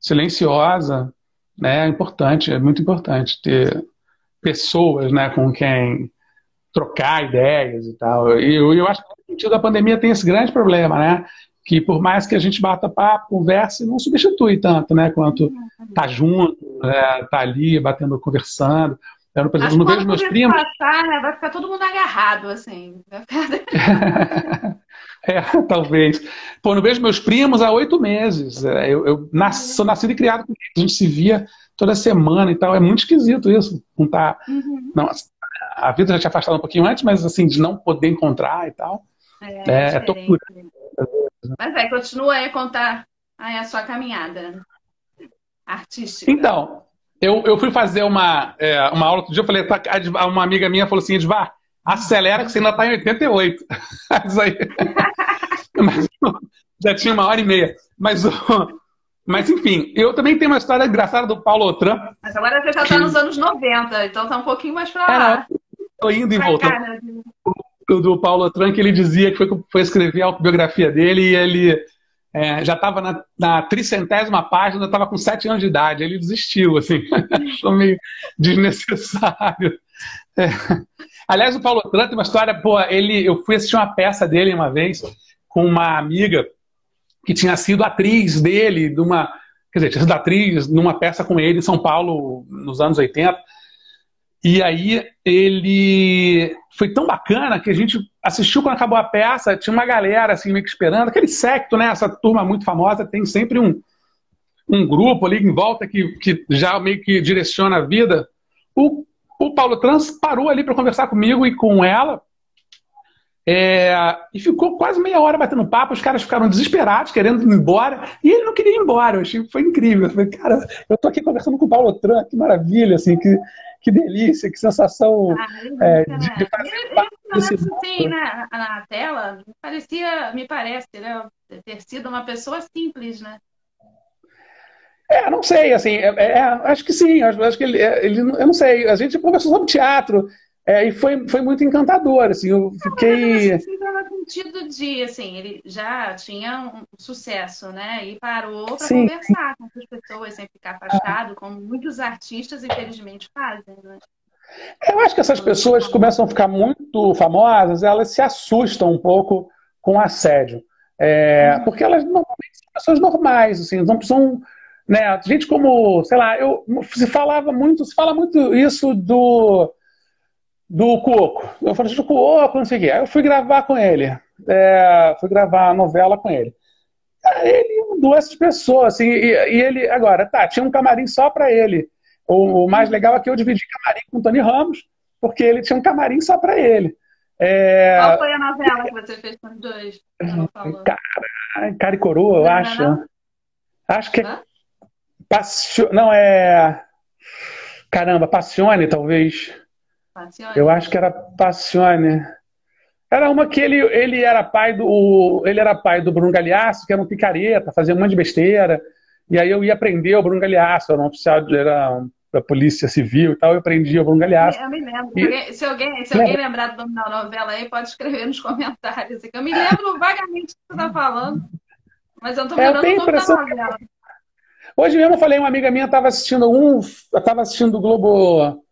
silenciosa, né? É importante, é muito importante ter pessoas, né, com quem trocar ideias e tal. E eu, eu acho que no sentido da pandemia tem esse grande problema, né? Que por mais que a gente bata papo, converse, não substitui tanto, né? Quanto tá junto, né, tá ali, batendo, conversando. Eu, por exemplo, não vejo meus primos. Passar, né, vai ficar todo mundo agarrado, assim. Ficar... é, talvez. Pô, não vejo meus primos há oito meses. É, eu, eu nasci, sou nascido e criado com eles. A gente se via toda semana e tal. É muito esquisito isso. Não tá. Uhum. Não, a vida já tinha afastado um pouquinho antes, mas assim, de não poder encontrar e tal. É, é, é tortura. Mas é, continua aí a contar aí a sua caminhada artística. Então, eu, eu fui fazer uma, é, uma aula outro dia, eu falei, tá, uma amiga minha falou assim, Edvar, acelera que você ainda está em 88. Mas aí, mas, já tinha uma hora e meia. Mas, mas enfim, eu também tenho uma história engraçada do Paulo Otran. Mas agora você já está que... nos anos 90, então está um pouquinho mais para lá. Estou indo e voltando. Do, do Paulo Otran, que ele dizia que foi, foi escrever a autobiografia dele e ele é, já estava na, na tricentésima página, estava com sete anos de idade. Ele desistiu, assim. Achou meio desnecessário. É. Aliás, o Paulo Otran tem uma história, pô, ele, eu fui assistir uma peça dele uma vez com uma amiga que tinha sido atriz dele, de uma, quer dizer, tinha sido atriz numa peça com ele em São Paulo nos anos 80. E aí ele foi tão bacana que a gente assistiu quando acabou a peça, tinha uma galera assim meio que esperando, aquele secto, né? Essa turma muito famosa tem sempre um, um grupo ali em volta que, que já meio que direciona a vida. O, o Paulo Trans parou ali para conversar comigo e com ela. É, e ficou quase meia hora batendo papo, os caras ficaram desesperados, querendo ir embora, e ele não queria ir embora. Eu achei foi incrível. Eu falei, cara, eu tô aqui conversando com o Paulo Trans, que maravilha, assim, que que delícia, que sensação ah, é, de, de fazer assim, na, na tela, parecia, me parece, né, ter sido uma pessoa simples, né? É, não sei, assim, é, é, acho que sim, acho, acho que ele, é, ele, eu não sei, a gente conversou sobre teatro, é, e foi, foi muito encantador, assim, eu fiquei... Não, sentido de, assim, ele já tinha um sucesso, né? E parou para conversar com as pessoas, sem ficar afastado, como muitos artistas, infelizmente, fazem, né? Eu acho que essas pessoas começam a ficar muito famosas, elas se assustam um pouco com assédio. É, uhum. Porque elas normalmente são pessoas normais, assim, não são. Né, gente como, sei lá, eu, se falava muito, se fala muito isso do do Cuoco. Eu falei assim, do Cuoco, não sei o quê. Aí eu fui gravar com ele. É, fui gravar a novela com ele. Aí ele duas pessoas, assim, e, e, ele, agora, tá, tinha um camarim só para ele. O, o, mais legal é que eu dividi camarim com o Tony Ramos, porque ele tinha um camarim só para ele. É... Qual foi a novela que você fez com os dois? Cara, cara e coroa, eu acho. Não? Acho que é. Passio... Não, é. Caramba, Passione, talvez. Passione. Eu acho que era Passione. Era uma que ele, ele era pai do ele era pai do Bruno Galhaço, que era um picareta, fazia um monte de besteira. E aí eu ia aprender o Bruno Galhaço, era um oficial, era da Polícia Civil e tal, eu aprendi o Bruno Galhaço. Eu me lembro. E... Se alguém, se alguém lembrar do nome da novela aí, pode escrever nos comentários. Eu me lembro vagamente do que você está falando, mas eu não estou é, lembrando o nome da novela. Hoje mesmo eu falei, uma amiga minha estava assistindo um, estava assistindo o Globo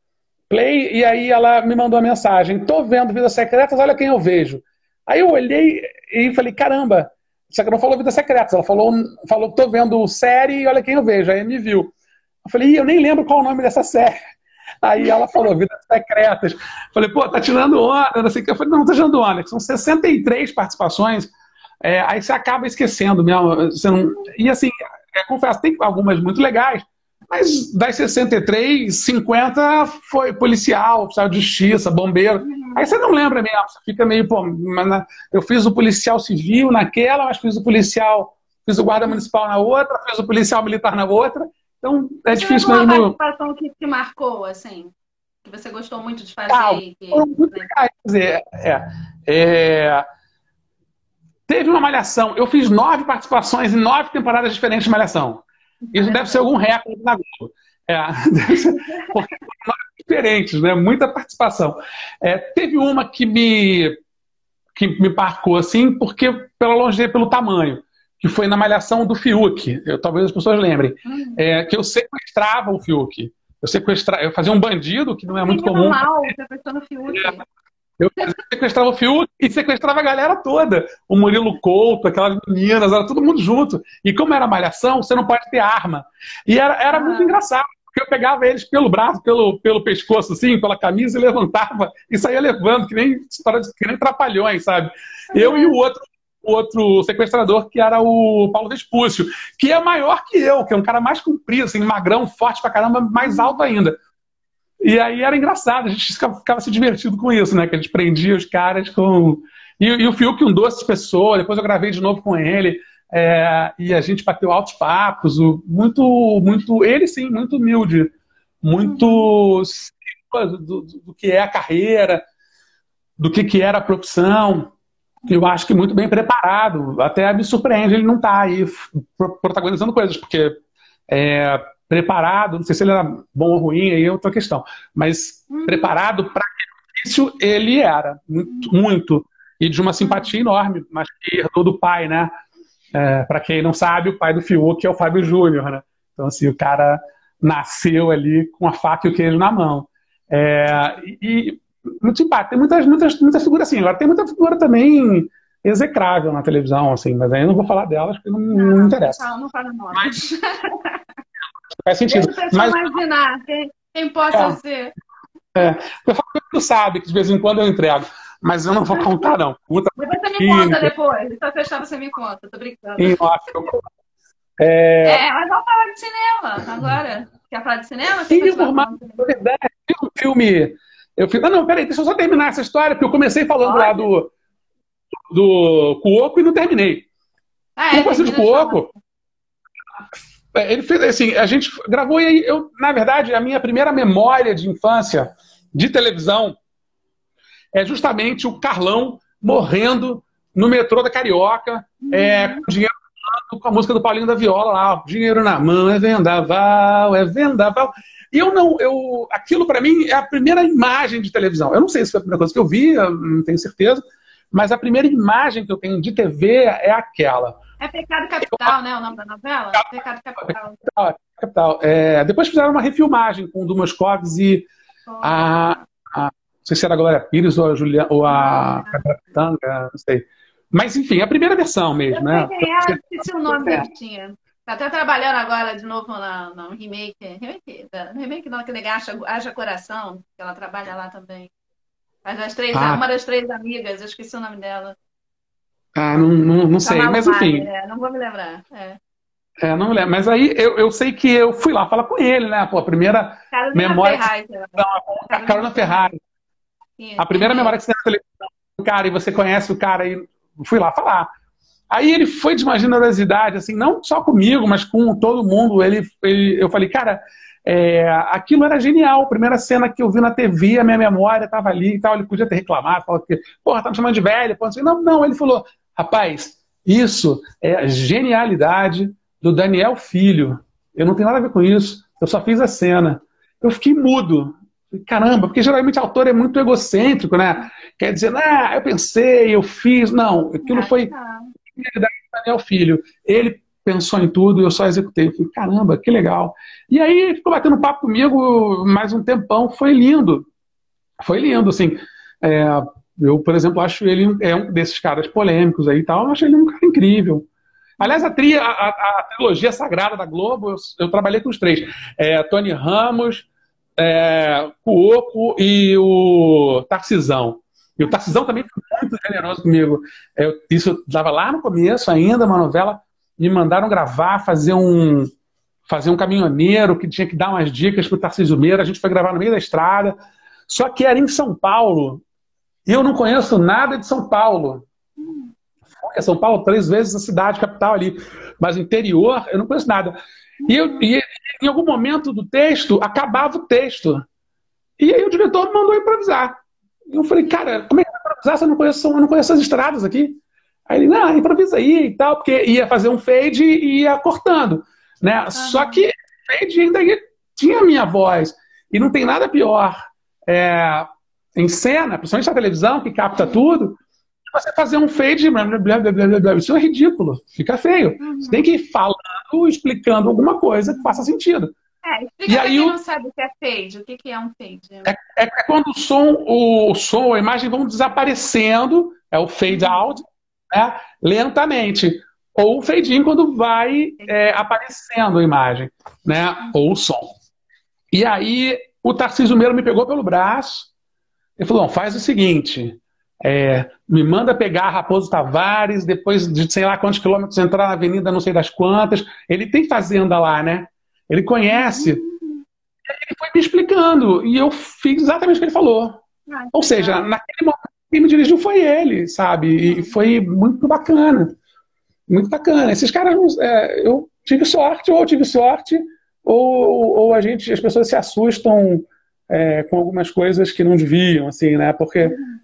Play, e aí ela me mandou uma mensagem: tô vendo Vidas Secretas, olha quem eu vejo. Aí eu olhei e falei: caramba, só que não falou Vidas Secretas, ela falou: falou tô vendo série e olha quem eu vejo. Aí me viu. Eu falei: eu nem lembro qual o nome dessa série. Aí ela falou, Vidas Secretas. Falei, pô, tá tirando onda, não sei que. Eu falei, não, não tô tirando onda, são 63 participações. É, aí você acaba esquecendo mesmo. Não... E assim, é, confesso, tem algumas muito legais, mas das 63, 50 foi policial, oficial de justiça, bombeiro. Aí você não lembra mesmo, você fica meio, pô, eu fiz o policial civil naquela, mas fiz o policial, fiz o guarda municipal na outra, fiz o policial militar na outra. Então é você difícil mesmo. uma participação que te marcou, assim? Que você gostou muito de fazer? Ah, que, muito né? legais. Dizer, é, é, teve uma malhação. Eu fiz nove participações em nove temporadas diferentes de malhação. Isso deve ser algum recorde na Globo. É, diferentes, né? Muita participação. É, teve uma que me que me marcou assim, porque pela longe pelo tamanho, que foi na malhação do Fiuk. Eu, talvez as pessoas lembrem, hum. é, que eu sequestrava o Fiuk. Eu sequestrava, eu fazia um bandido que não é muito comum. Mal, sequestrando o Fiuk. É, eu sequestrava o Fiuk e sequestrava a galera toda. O Murilo Couto, aquelas meninas, era todo mundo junto. E como era malhação, você não pode ter arma. E era, era ah. muito engraçado, porque eu pegava eles pelo braço, pelo, pelo pescoço, assim, pela camisa, e levantava e saía levando, que nem, que nem trapalhões, sabe? Eu e o outro o outro sequestrador, que era o Paulo Vespúcio, que é maior que eu, que é um cara mais comprido, assim, magrão, forte pra caramba, mais alto ainda. E aí era engraçado, a gente ficava, ficava se divertindo com isso, né? Que a gente prendia os caras com. E, e o Fiuk, um doce pessoa, depois eu gravei de novo com ele. É, e a gente bateu altos papos, muito, muito, ele sim, muito humilde, muito do, do, do, que é a carreira, do que, que era a profissão. Eu acho que muito bem preparado. Até me surpreende ele não estar tá aí protagonizando coisas, porque é, preparado, não sei se ele era bom ou ruim, aí é outra questão, mas uhum. preparado para isso ele era, muito, muito, e de uma simpatia enorme, mas que herdou do pai, né? É, para quem não sabe, o pai do Fiuk é o Fábio Júnior, né? Então, assim, o cara nasceu ali com a faca e o queijo na mão. É, e, muito simpático. Tem muitas, muitas, muitas figuras assim. Agora, tem muita figura também execrável na televisão, assim, mas aí eu não vou falar delas porque não, não, não interessa. Não, não fala Mas, Faz sentido. Deixa Mas... imaginar quem, quem possa é. ser. É. Eu falo que tu sabe que de vez em quando eu entrego. Mas eu não vou contar, não. Puta depois você me conta depois. Se tá fechado, você me conta. Tô brincando. Off, eu... é... é, mas vamos falar de cinema agora. Quer falar de cinema? Sim, por mais verdade. um filme. Eu fiz... Ah, não, peraí, deixa eu só terminar essa história, porque eu comecei falando lá do, do Cuoco e não terminei. Ah, é, Como você de Cuoco? É, ele fez assim, a gente gravou e aí eu, na verdade, a minha primeira memória de infância de televisão é justamente o Carlão morrendo no metrô da Carioca, uhum. é, com dinheiro com a música do Paulinho da Viola lá, dinheiro na mão é vendaval, é vendaval. E eu não, eu, aquilo para mim é a primeira imagem de televisão. Eu não sei se foi a primeira coisa que eu vi, eu não tenho certeza, mas a primeira imagem que eu tenho de TV é aquela. É Pecado Capital, né? O nome da novela? Pecado Capital. Capital. É, depois fizeram uma refilmagem com o Dumas Coves e a, a, Não sei se era a Glória Pires ou a Juliana, ou a ah. Tanga, não sei. Mas, enfim, a primeira versão mesmo, eu né? Quem era, esqueci o nome é. que tinha. Tá até trabalhando agora de novo na, no remake. Remake, remake não, aquele Haja, Haja Coração, que ela trabalha lá também. Mas as três, ah. uma das três amigas, eu esqueci o nome dela. Ah, não, não, não sei, mas enfim. É, não vou me lembrar. É. É, não me lembro. Mas aí eu, eu sei que eu fui lá falar com ele, né? Pô, a primeira Carolina memória. Ferraz, não, a Carolina Ferrari. A primeira memória que você tem na televisão, cara, e você conhece o cara, e fui lá falar. Aí ele foi de uma generosidade, assim, não só comigo, mas com todo mundo. Ele, ele eu falei, cara, é, aquilo era genial. A primeira cena que eu vi na TV, a minha memória estava ali e tal. Ele podia ter reclamado, falou que, porra, tá me chamando de velho. Assim, não, não, ele falou, Rapaz, isso é a genialidade do Daniel Filho. Eu não tenho nada a ver com isso. Eu só fiz a cena. Eu fiquei mudo. Caramba, porque geralmente o autor é muito egocêntrico, né? Quer dizer, ah, eu pensei, eu fiz. Não, aquilo foi a genialidade do Daniel Filho. Ele pensou em tudo e eu só executei. Eu falei, caramba, que legal. E aí ficou batendo papo comigo mais um tempão. Foi lindo. Foi lindo, assim. É, eu, por exemplo, acho ele é um desses caras polêmicos aí e tal, eu acho ele um cara incrível. Aliás, a, tri, a, a, trilogia sagrada da Globo, eu, eu trabalhei com os três. É, Tony Ramos, é, Cuoco e o Tarcisão. E o Tarcisão também foi muito generoso comigo. Isso eu estava lá no começo ainda, uma novela, me mandaram gravar, fazer um, fazer um caminhoneiro que tinha que dar umas dicas para o Tarcísio Meira. A gente foi gravar no meio da estrada. Só que era em São Paulo, e eu não conheço nada de São Paulo. É São Paulo, três vezes a cidade capital ali. Mas interior, eu não conheço nada. E, eu, e em algum momento do texto, acabava o texto. E aí o diretor me mandou improvisar. E eu falei, cara, como é que vai improvisar se eu não conheço, eu não conheço as estradas aqui? Aí ele, não, improvisa aí e tal, porque ia fazer um fade e ia cortando. Né? Só que fade ainda tinha a minha voz. E não tem nada pior é, em cena, principalmente na televisão, que capta tudo, você fazer um fade, blá, blá, blá, blá, isso é ridículo, fica feio. Uhum. Você tem que ir falando, explicando alguma coisa que faça sentido. É, explica e aí, quem não sabe o que é fade, o que é um fade. É, é, é quando o som, o som, a imagem vão desaparecendo, é o fade out, né, lentamente. Ou o fade in quando vai é, aparecendo a imagem, né, ou o som. E aí o Tarcísio Meiro me pegou pelo braço e falou, faz o seguinte, é, me manda pegar Raposo Tavares, depois de sei lá quantos quilômetros entrar na avenida não sei das quantas. Ele tem fazenda lá, né? Ele conhece. Ele foi me explicando e eu fiz exatamente o que ele falou. Ah, Ou seja, naquele momento quem me dirigiu foi ele, sabe? E foi muito bacana. Muito bacana. Esses caras, é, eu tive sorte, ou eu tive sorte, ou, ou a gente, as pessoas se assustam é, com algumas coisas que não deviam, assim, né? Porque uhum.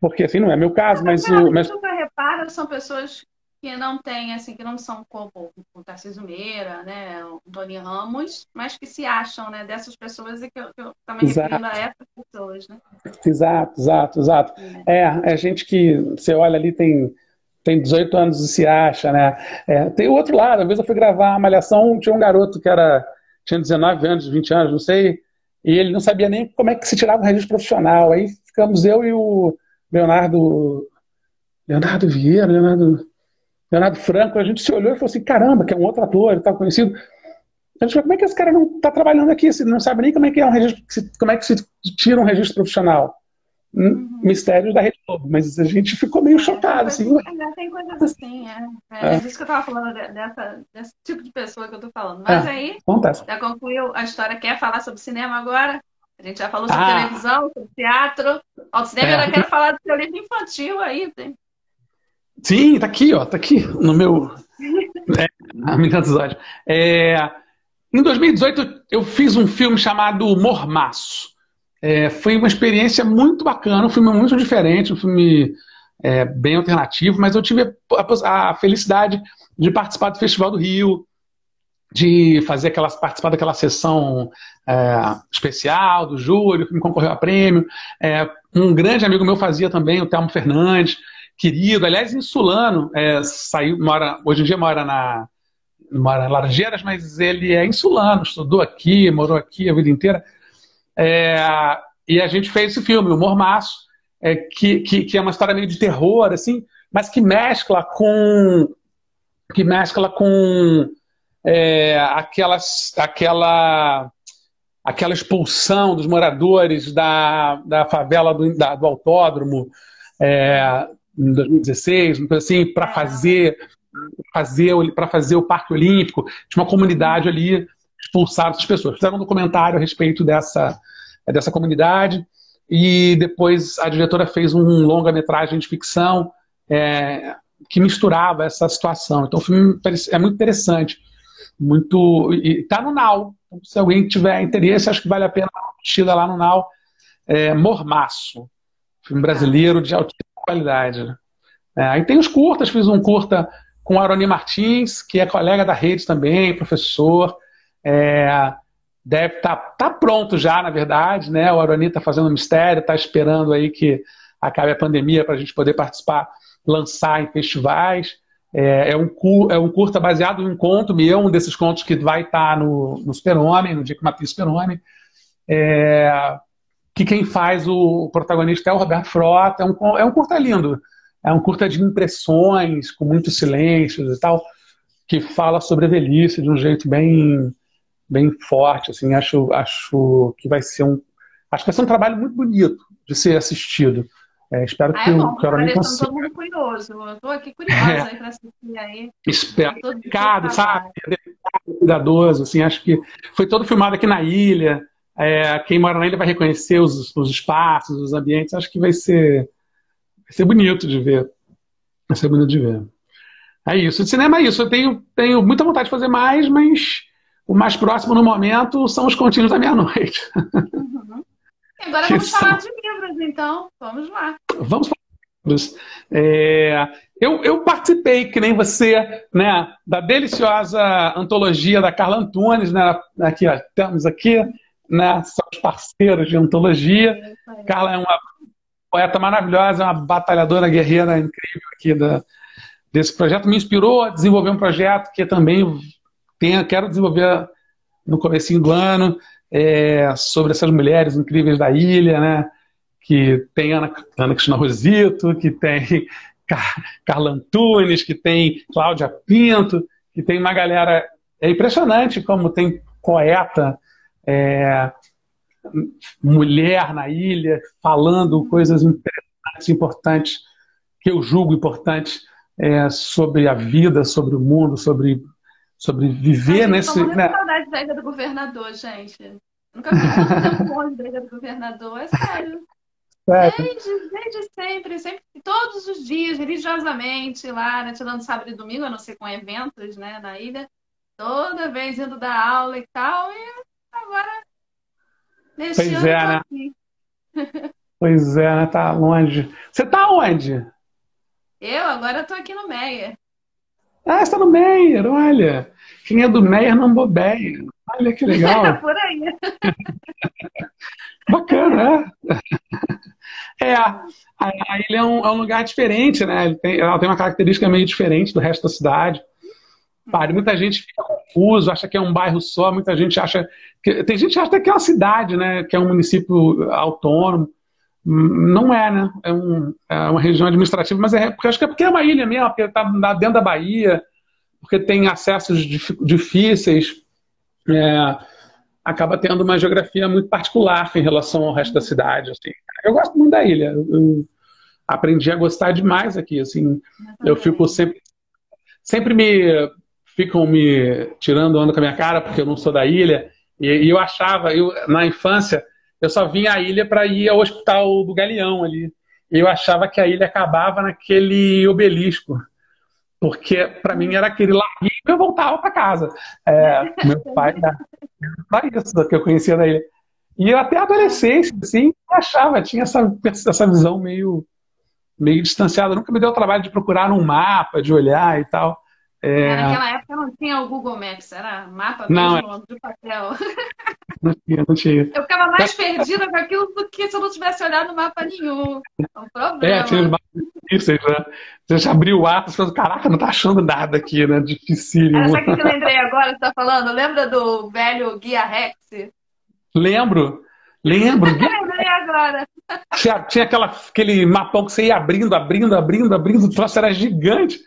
Porque assim não é meu caso, mas. o, mas... eu reparo são pessoas que não têm, assim, que não são como o Tarcísio Meira, né, o Tony Ramos, mas que se acham, né, dessas pessoas e que eu, que eu também exato. referindo a essas pessoas, né? Exato, exato, exato. É. é, é gente que você olha ali, tem, tem 18 anos e se acha, né? É, tem o outro lado, às vezes eu fui gravar a Malhação, tinha um garoto que era, tinha 19 anos, 20 anos, não sei, e ele não sabia nem como é que se tirava um registro profissional. Aí ficamos eu e o Leonardo, Leonardo Vieira, Leonardo, Leonardo Franco, a gente se olhou e falou assim, caramba, que é um outro ator e tal, conhecido. A gente falou, como é que esse cara não está trabalhando aqui? Você não sabe nem como é que é um registro, como é que se tira um registro profissional. Hum, uhum. Mistérios da Rede Globo, mas a gente ficou meio é, chocado. Assim, é, tem coisas assim, é. É, é. isso que eu estava falando dessa, desse tipo de pessoa que eu estou falando. Mas é, aí, acontece. já concluiu a história. Quer falar sobre cinema agora? A gente já falou sobre ah. televisão, sobre teatro. Ó, cinema, é. eu quero falar do seu livro infantil aí. Tem. Sim, tá aqui, ó, tá aqui no meu. é, a Menina dos Olhos. É, em 2018, eu fiz um filme chamado Mormaço. É, foi uma experiência muito bacana, um filme muito diferente, um filme é, bem alternativo, mas eu tive a, a, felicidade de participar do Festival do Rio, de fazer aquelas, participar daquela sessão é, especial do júri, que me concorreu a prêmio. É, um grande amigo meu fazia também, o Telmo Fernandes, querido, aliás, insulano, é, saiu, mora, hoje em dia mora na mora em Laranjeiras, mas ele é insulano, estudou aqui, morou aqui a vida inteira. É, e a gente fez esse filme, o Mormaço, é, que, que, que, é uma história meio de terror, assim, mas que mescla com que mescla com é, aquelas, aquela, aquela expulsão dos moradores da, da favela do, da, do autódromo é, em 2016, assim, para fazer fazer para fazer o Parque Olímpico, tinha uma comunidade ali expulsar essas pessoas. Fizeram um documentário a respeito dessa, dessa comunidade e depois a diretora fez um longa-metragem de ficção é, que misturava essa situação. Então o filme é muito interessante muito. E tá no Now. Então, se alguém tiver interesse, acho que vale a pena assistir lá no Now. É, Mormaço, filme brasileiro de altíssima qualidade. É, aí tem os curtas, fiz um curta com Aroni Martins, que é colega da rede também, professor. É, deve estar tá, tá pronto já, na verdade, né? O Aroni está fazendo um mistério, está esperando aí que acabe a pandemia para a gente poder participar, lançar em festivais. É, é, um, é um curta baseado em um conto meu, um desses contos que vai estar no, no Super-Homem, no dia que matei o Super-Homem. É, que quem faz o protagonista é o Roberto Frota. É um, é um curta lindo. É um curta de impressões, com muitos silêncios e tal, que fala sobre a velhice de um jeito bem, bem forte. Assim, acho, acho que vai ser um, acho que vai ser um trabalho muito bonito de ser assistido. É, espero ah, que, é bom, que o consiga. todo mundo curioso. Eu estou aqui curiosa é. para assistir aí. Espero. Delicado, sabe? Delicado, cuidadoso. Assim, acho que foi todo filmado aqui na ilha. É, quem mora na ilha vai reconhecer os, os espaços, os ambientes. Acho que vai ser, vai ser bonito de ver. Vai ser bonito de ver. É isso. De cinema é isso. Eu tenho, tenho muita vontade de fazer mais, mas o mais próximo no momento são os contínuos da meia-noite. Uhum. Agora vamos falar de livros, então. Vamos lá. Vamos falar de livros. É, eu, eu participei, que nem você, né, da deliciosa antologia da Carla Antunes, né, aqui, ó, estamos aqui, né, somos parceiros de antologia. Carla é uma poeta maravilhosa, uma batalhadora guerreira incrível aqui da, desse projeto. Me inspirou a desenvolver um projeto que também quero desenvolver no começo do ano, é, sobre essas mulheres incríveis da ilha, né? Que tem Ana, Ana Cristina Rosito, que tem Carla Antunes, que tem Cláudia Pinto, que tem uma galera. É impressionante como tem poeta, é, mulher na ilha, falando coisas interessantes, importantes, que eu julgo importantes é, sobre a vida, sobre o mundo, sobre, sobre viver Ai, nesse. Né? saudade da ilha do governador, gente. Nunca vi tão longe da ilha do governador, é sério. Desde, desde sempre, sempre, todos os dias, religiosamente, lá, né, tirando sábado e domingo, a não ser com eventos, né, na ilha, toda vez indo dar aula e tal, e agora, pois é, né? Pois é, né? Tá longe. Você tá onde? Eu agora tô aqui no Meyer. Ah, você tá no Meyer, olha. Quem é do Meyer não bobeia. Olha que legal. Por aí. Bacana, é. É, a, a ilha é um, é um, lugar diferente, né? Tem, ela tem uma característica meio diferente do resto da cidade. Pare, muita gente fica confuso, acha que é um bairro só, muita gente acha. Que, tem gente que acha que é uma cidade, né? Que é um município autônomo. Não é, né? É, um, é uma região administrativa, mas é, porque, acho que é porque é uma ilha mesmo, porque está dentro da Bahia, porque tem acessos difíceis. É, acaba tendo uma geografia muito particular em relação ao resto da cidade. Assim. Eu gosto muito da ilha. Eu aprendi a gostar demais aqui. Assim, eu fico sempre, sempre me ficam me tirando onda com a minha cara porque eu não sou da ilha. E, e eu achava, eu na infância, eu só vinha à ilha para ir ao hospital do Galeão ali. E eu achava que a ilha acabava naquele obelisco porque para mim era aquele larguinho que eu voltava para casa. É, meu pai era isso que eu conhecia da ilha. E eu até a adolescência, assim, achava, tinha essa, essa visão meio, meio distanciada. Nunca me deu o trabalho de procurar um mapa, de olhar e tal. É... Naquela época não tinha o Google Maps, era mapa mesmo não, é... de papel. Não tinha, não tinha. Eu ficava mais perdida com aquilo do que se eu não tivesse olhado mapa nenhum. É um problema. É, tinha os mapas difíceis, né? Você abriu o Atlas e falou, caraca, não tá achando nada aqui, né? Dificílimo. Ah, sabe o que eu lembrei agora você tá falando? Lembra do velho Guia Rex? Lembro. Lembro. lembrei agora. Tinha, tinha aquela, aquele mapão que você ia abrindo, abrindo, abrindo, abrindo, o troço era gigante.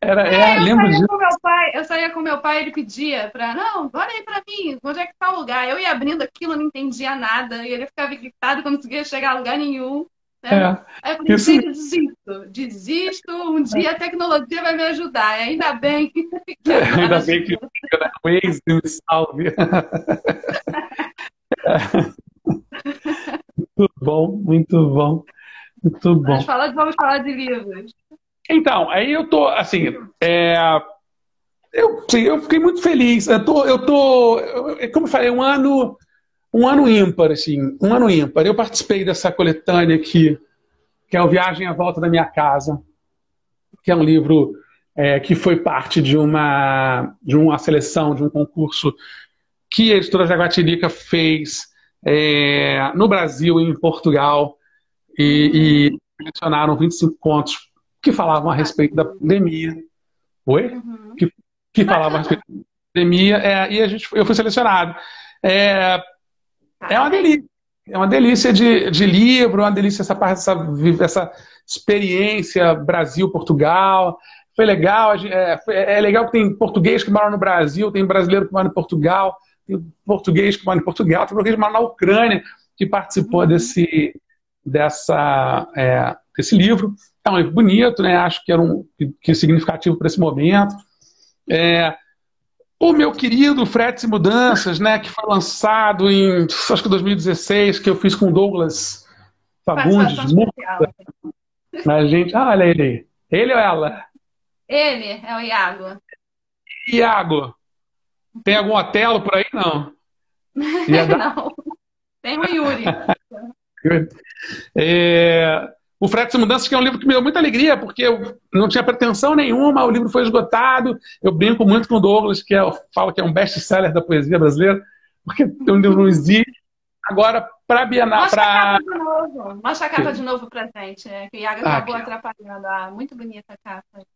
Era, é, é, eu lembro disso. Com meu pai, eu saía com meu pai, ele pedia para não, olha aí para mim, onde é que tá o lugar? Eu ia abrindo aquilo, não entendia nada, e ele ficava irritado, não conseguia chegar a lugar nenhum. Né? É, aí eu falei, isso... desisto, desisto, um dia a tecnologia vai me ajudar, ainda bem que. ainda bem que o Waze me salve. muito bom, muito bom. Muito bom. Vamos falar, vamos falar de livros. Então, aí eu tô, assim, é, eu, sim, eu fiquei muito feliz. Eu tô, eu tô, eu, como eu falei, um ano, um ano ímpar, assim, um ano ímpar. Eu participei dessa coletânea aqui, que é o Viagem à Volta da Minha Casa, que é um livro é, que foi parte de uma, de uma seleção, de um concurso que a editora Jaguatirica fez é, no Brasil e em Portugal, e, e selecionaram 25 contos que falavam a respeito da pandemia. Oi? Uhum. Que, que falavam a respeito da pandemia. É, e a gente, eu fui selecionado. É, é uma delícia. É uma delícia de, de livro, uma delícia essa parte, essa, essa experiência Brasil-Portugal. Foi legal. É, é, legal que tem português que mora no Brasil, tem brasileiro que mora em Portugal, tem português que mora em Portugal, tem português que mora na Ucrânia, que participou uhum. desse, dessa, é, desse livro. É um livro bonito, né? Acho que era um que, é significativo para esse momento. É, o meu querido Fretes e Mudanças, né? Que foi lançado em acho que 2016, que eu fiz com Douglas Fagundes. A gente, ah, olha ele aí. Ele ou ela? Ele, é o Iago. Iago. Tem algum Otelo por aí? Não. Não. Tem o Yuri. é, o Fretes e Mudanças, que é um livro que me deu muita alegria, porque eu não tinha pretensão nenhuma, o livro foi esgotado. Eu brinco muito com o Douglas, que é, fala que é um best-seller da poesia brasileira, porque o livro não existe. Agora, para Bienal. Mostra pra... a capa de novo. Mostra a capa de novo pra gente, né? Que o Iago acabou Aqui. atrapalhando. Ah, muito bonita a capa.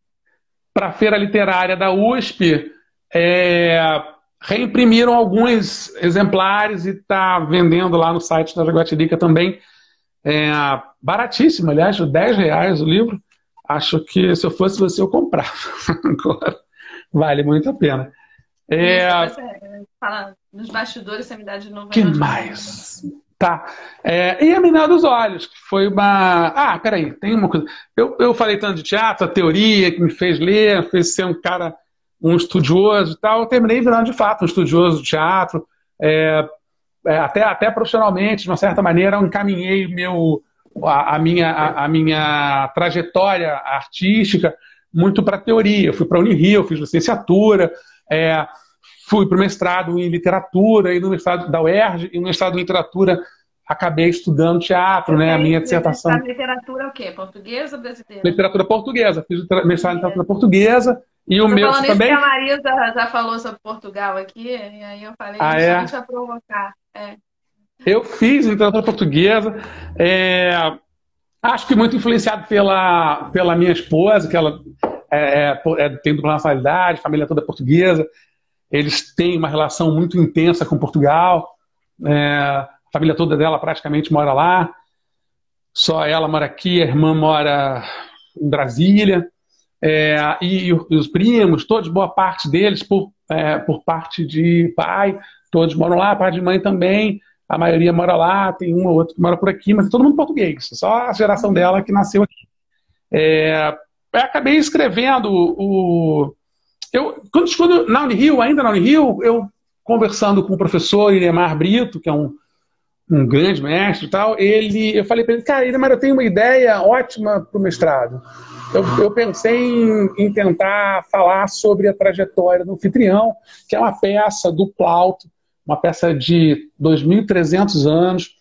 Para a Feira Literária da USP, é, reimprimiram alguns exemplares e está vendendo lá no site da Jaguatirica também. É, baratíssimo, aliás, 10 reais o livro. Acho que se eu fosse você, eu comprava. Agora, vale muito a pena. É... Fala nos bastidores, você me dá de novo. que mais? Tá. É, e a Menina dos Olhos, que foi uma. Ah, peraí, tem uma coisa. Eu, eu falei tanto de teatro, a teoria que me fez ler, fez ser um cara, um estudioso e tal. Eu terminei virando de fato um estudioso de teatro. É, é, até, até profissionalmente, de uma certa maneira, eu encaminhei meu, a, a minha, a, a, minha trajetória artística muito para a teoria. Eu fui para a Unirio, fiz licenciatura, é, fui para o mestrado em literatura, e no mestrado da UERJ, e no mestrado em literatura acabei estudando teatro, né? A minha dissertação. Literatura o quê? Portuguesa ou brasileira? Literatura portuguesa. Fiz mestrado em literatura portuguesa. E o meu também. Que a Marisa já falou sobre Portugal aqui, e aí eu falei, ah, é? para provocar. É. Eu fiz literatura portuguesa. É, acho que muito influenciado pela, pela minha esposa, que ela é, é, é tem dupla nacionalidade, família toda portuguesa. Eles têm uma relação muito intensa com Portugal. É, a família toda dela praticamente mora lá. Só ela mora aqui, a irmã mora em Brasília. É, e, e, os primos, todos, boa parte deles, por, por parte de pai, todos moram lá, parte de mãe também. A maioria mora lá, tem um ou outro que mora por aqui, mas é todo mundo português. Só a geração dela que nasceu aqui. É, acabei escrevendo o, eu, quando, quando na Unirio, ainda na Unirio, eu conversando com o professor Iremar Brito, que é um, um grande mestre e tal, ele, eu falei para ele, cara, Iremar, eu tenho uma ideia ótima para o mestrado. Eu, eu pensei em, em, tentar falar sobre a trajetória do anfitrião, que é uma peça do Plauto, uma peça de 2.300 anos,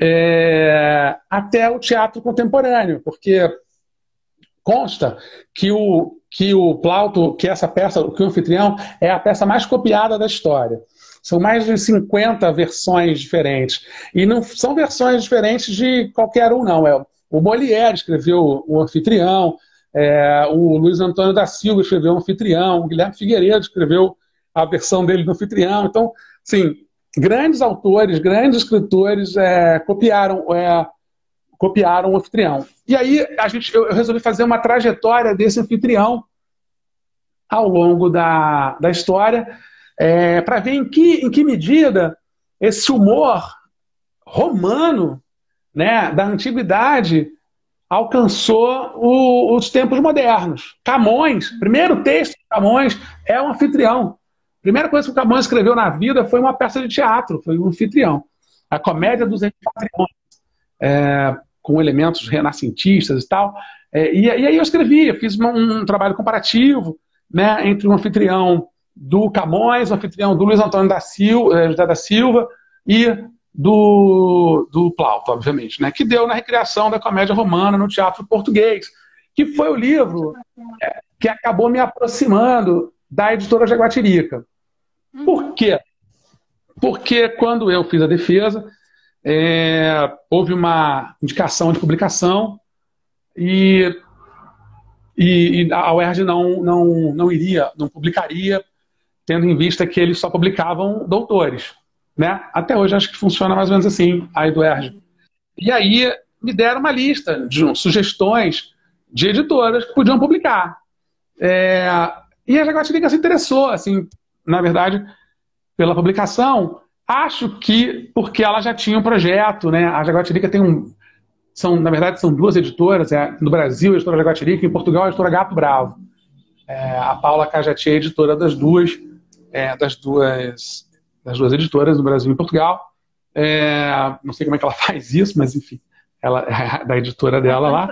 é, até o teatro contemporâneo, porque consta que o, que o Plauto, que essa peça, que o anfitrião, é a peça mais copiada da história. São mais de 50 versões diferentes. E não são versões diferentes de qualquer um, não. É, o Molière escreveu o anfitrião, é, o Luiz Antônio da Silva escreveu o anfitrião, o Guilherme Figueiredo escreveu a versão dele do anfitrião. Então, sim, grandes autores, grandes escritores é, copiaram é, copiaram o anfitrião. E aí a gente, eu, resolvi fazer uma trajetória desse anfitrião ao longo da, da história, é, para ver em que, em que medida esse humor romano né, da antiguidade alcançou o, os tempos modernos. Camões, primeiro texto de Camões é um anfitrião. Primeira coisa que o Camões escreveu na vida foi uma peça de teatro, foi um anfitrião. A comédia dos anfitriões. É, com elementos renascentistas e tal. É, e, e, aí eu escrevi, eu fiz um, um, trabalho comparativo né, entre o anfitrião do Camões, o anfitrião do Luiz Antônio da Silva, eh, José da Silva e do, do Plauto, obviamente, né, que deu na recriação da comédia romana no teatro português, que foi o livro é, que acabou me aproximando da editora Jaguatirica. Por quê? Porque quando eu fiz a defesa, é, houve uma indicação de publicação e, e, e, a UERJ não, não, não iria, não publicaria, tendo em vista que eles só publicavam doutores. Né? Até hoje acho que funciona mais ou menos assim, a do UERJ. E aí me deram uma lista de sugestões de editoras que podiam publicar. É, e a Jaguatirica se interessou, assim, na verdade, pela publicação, Acho que porque ela já tinha um projeto, né? A Jaguatirica tem um. São, na verdade, são duas editoras. É, no Brasil, a editora Jaguatirica, em Portugal, a editora Gato Bravo. É, a Paula Cajati é editora das duas, é, das duas, das duas editoras no Brasil e em Portugal. É, não sei como é que ela faz isso, mas enfim, ela é da editora dela lá.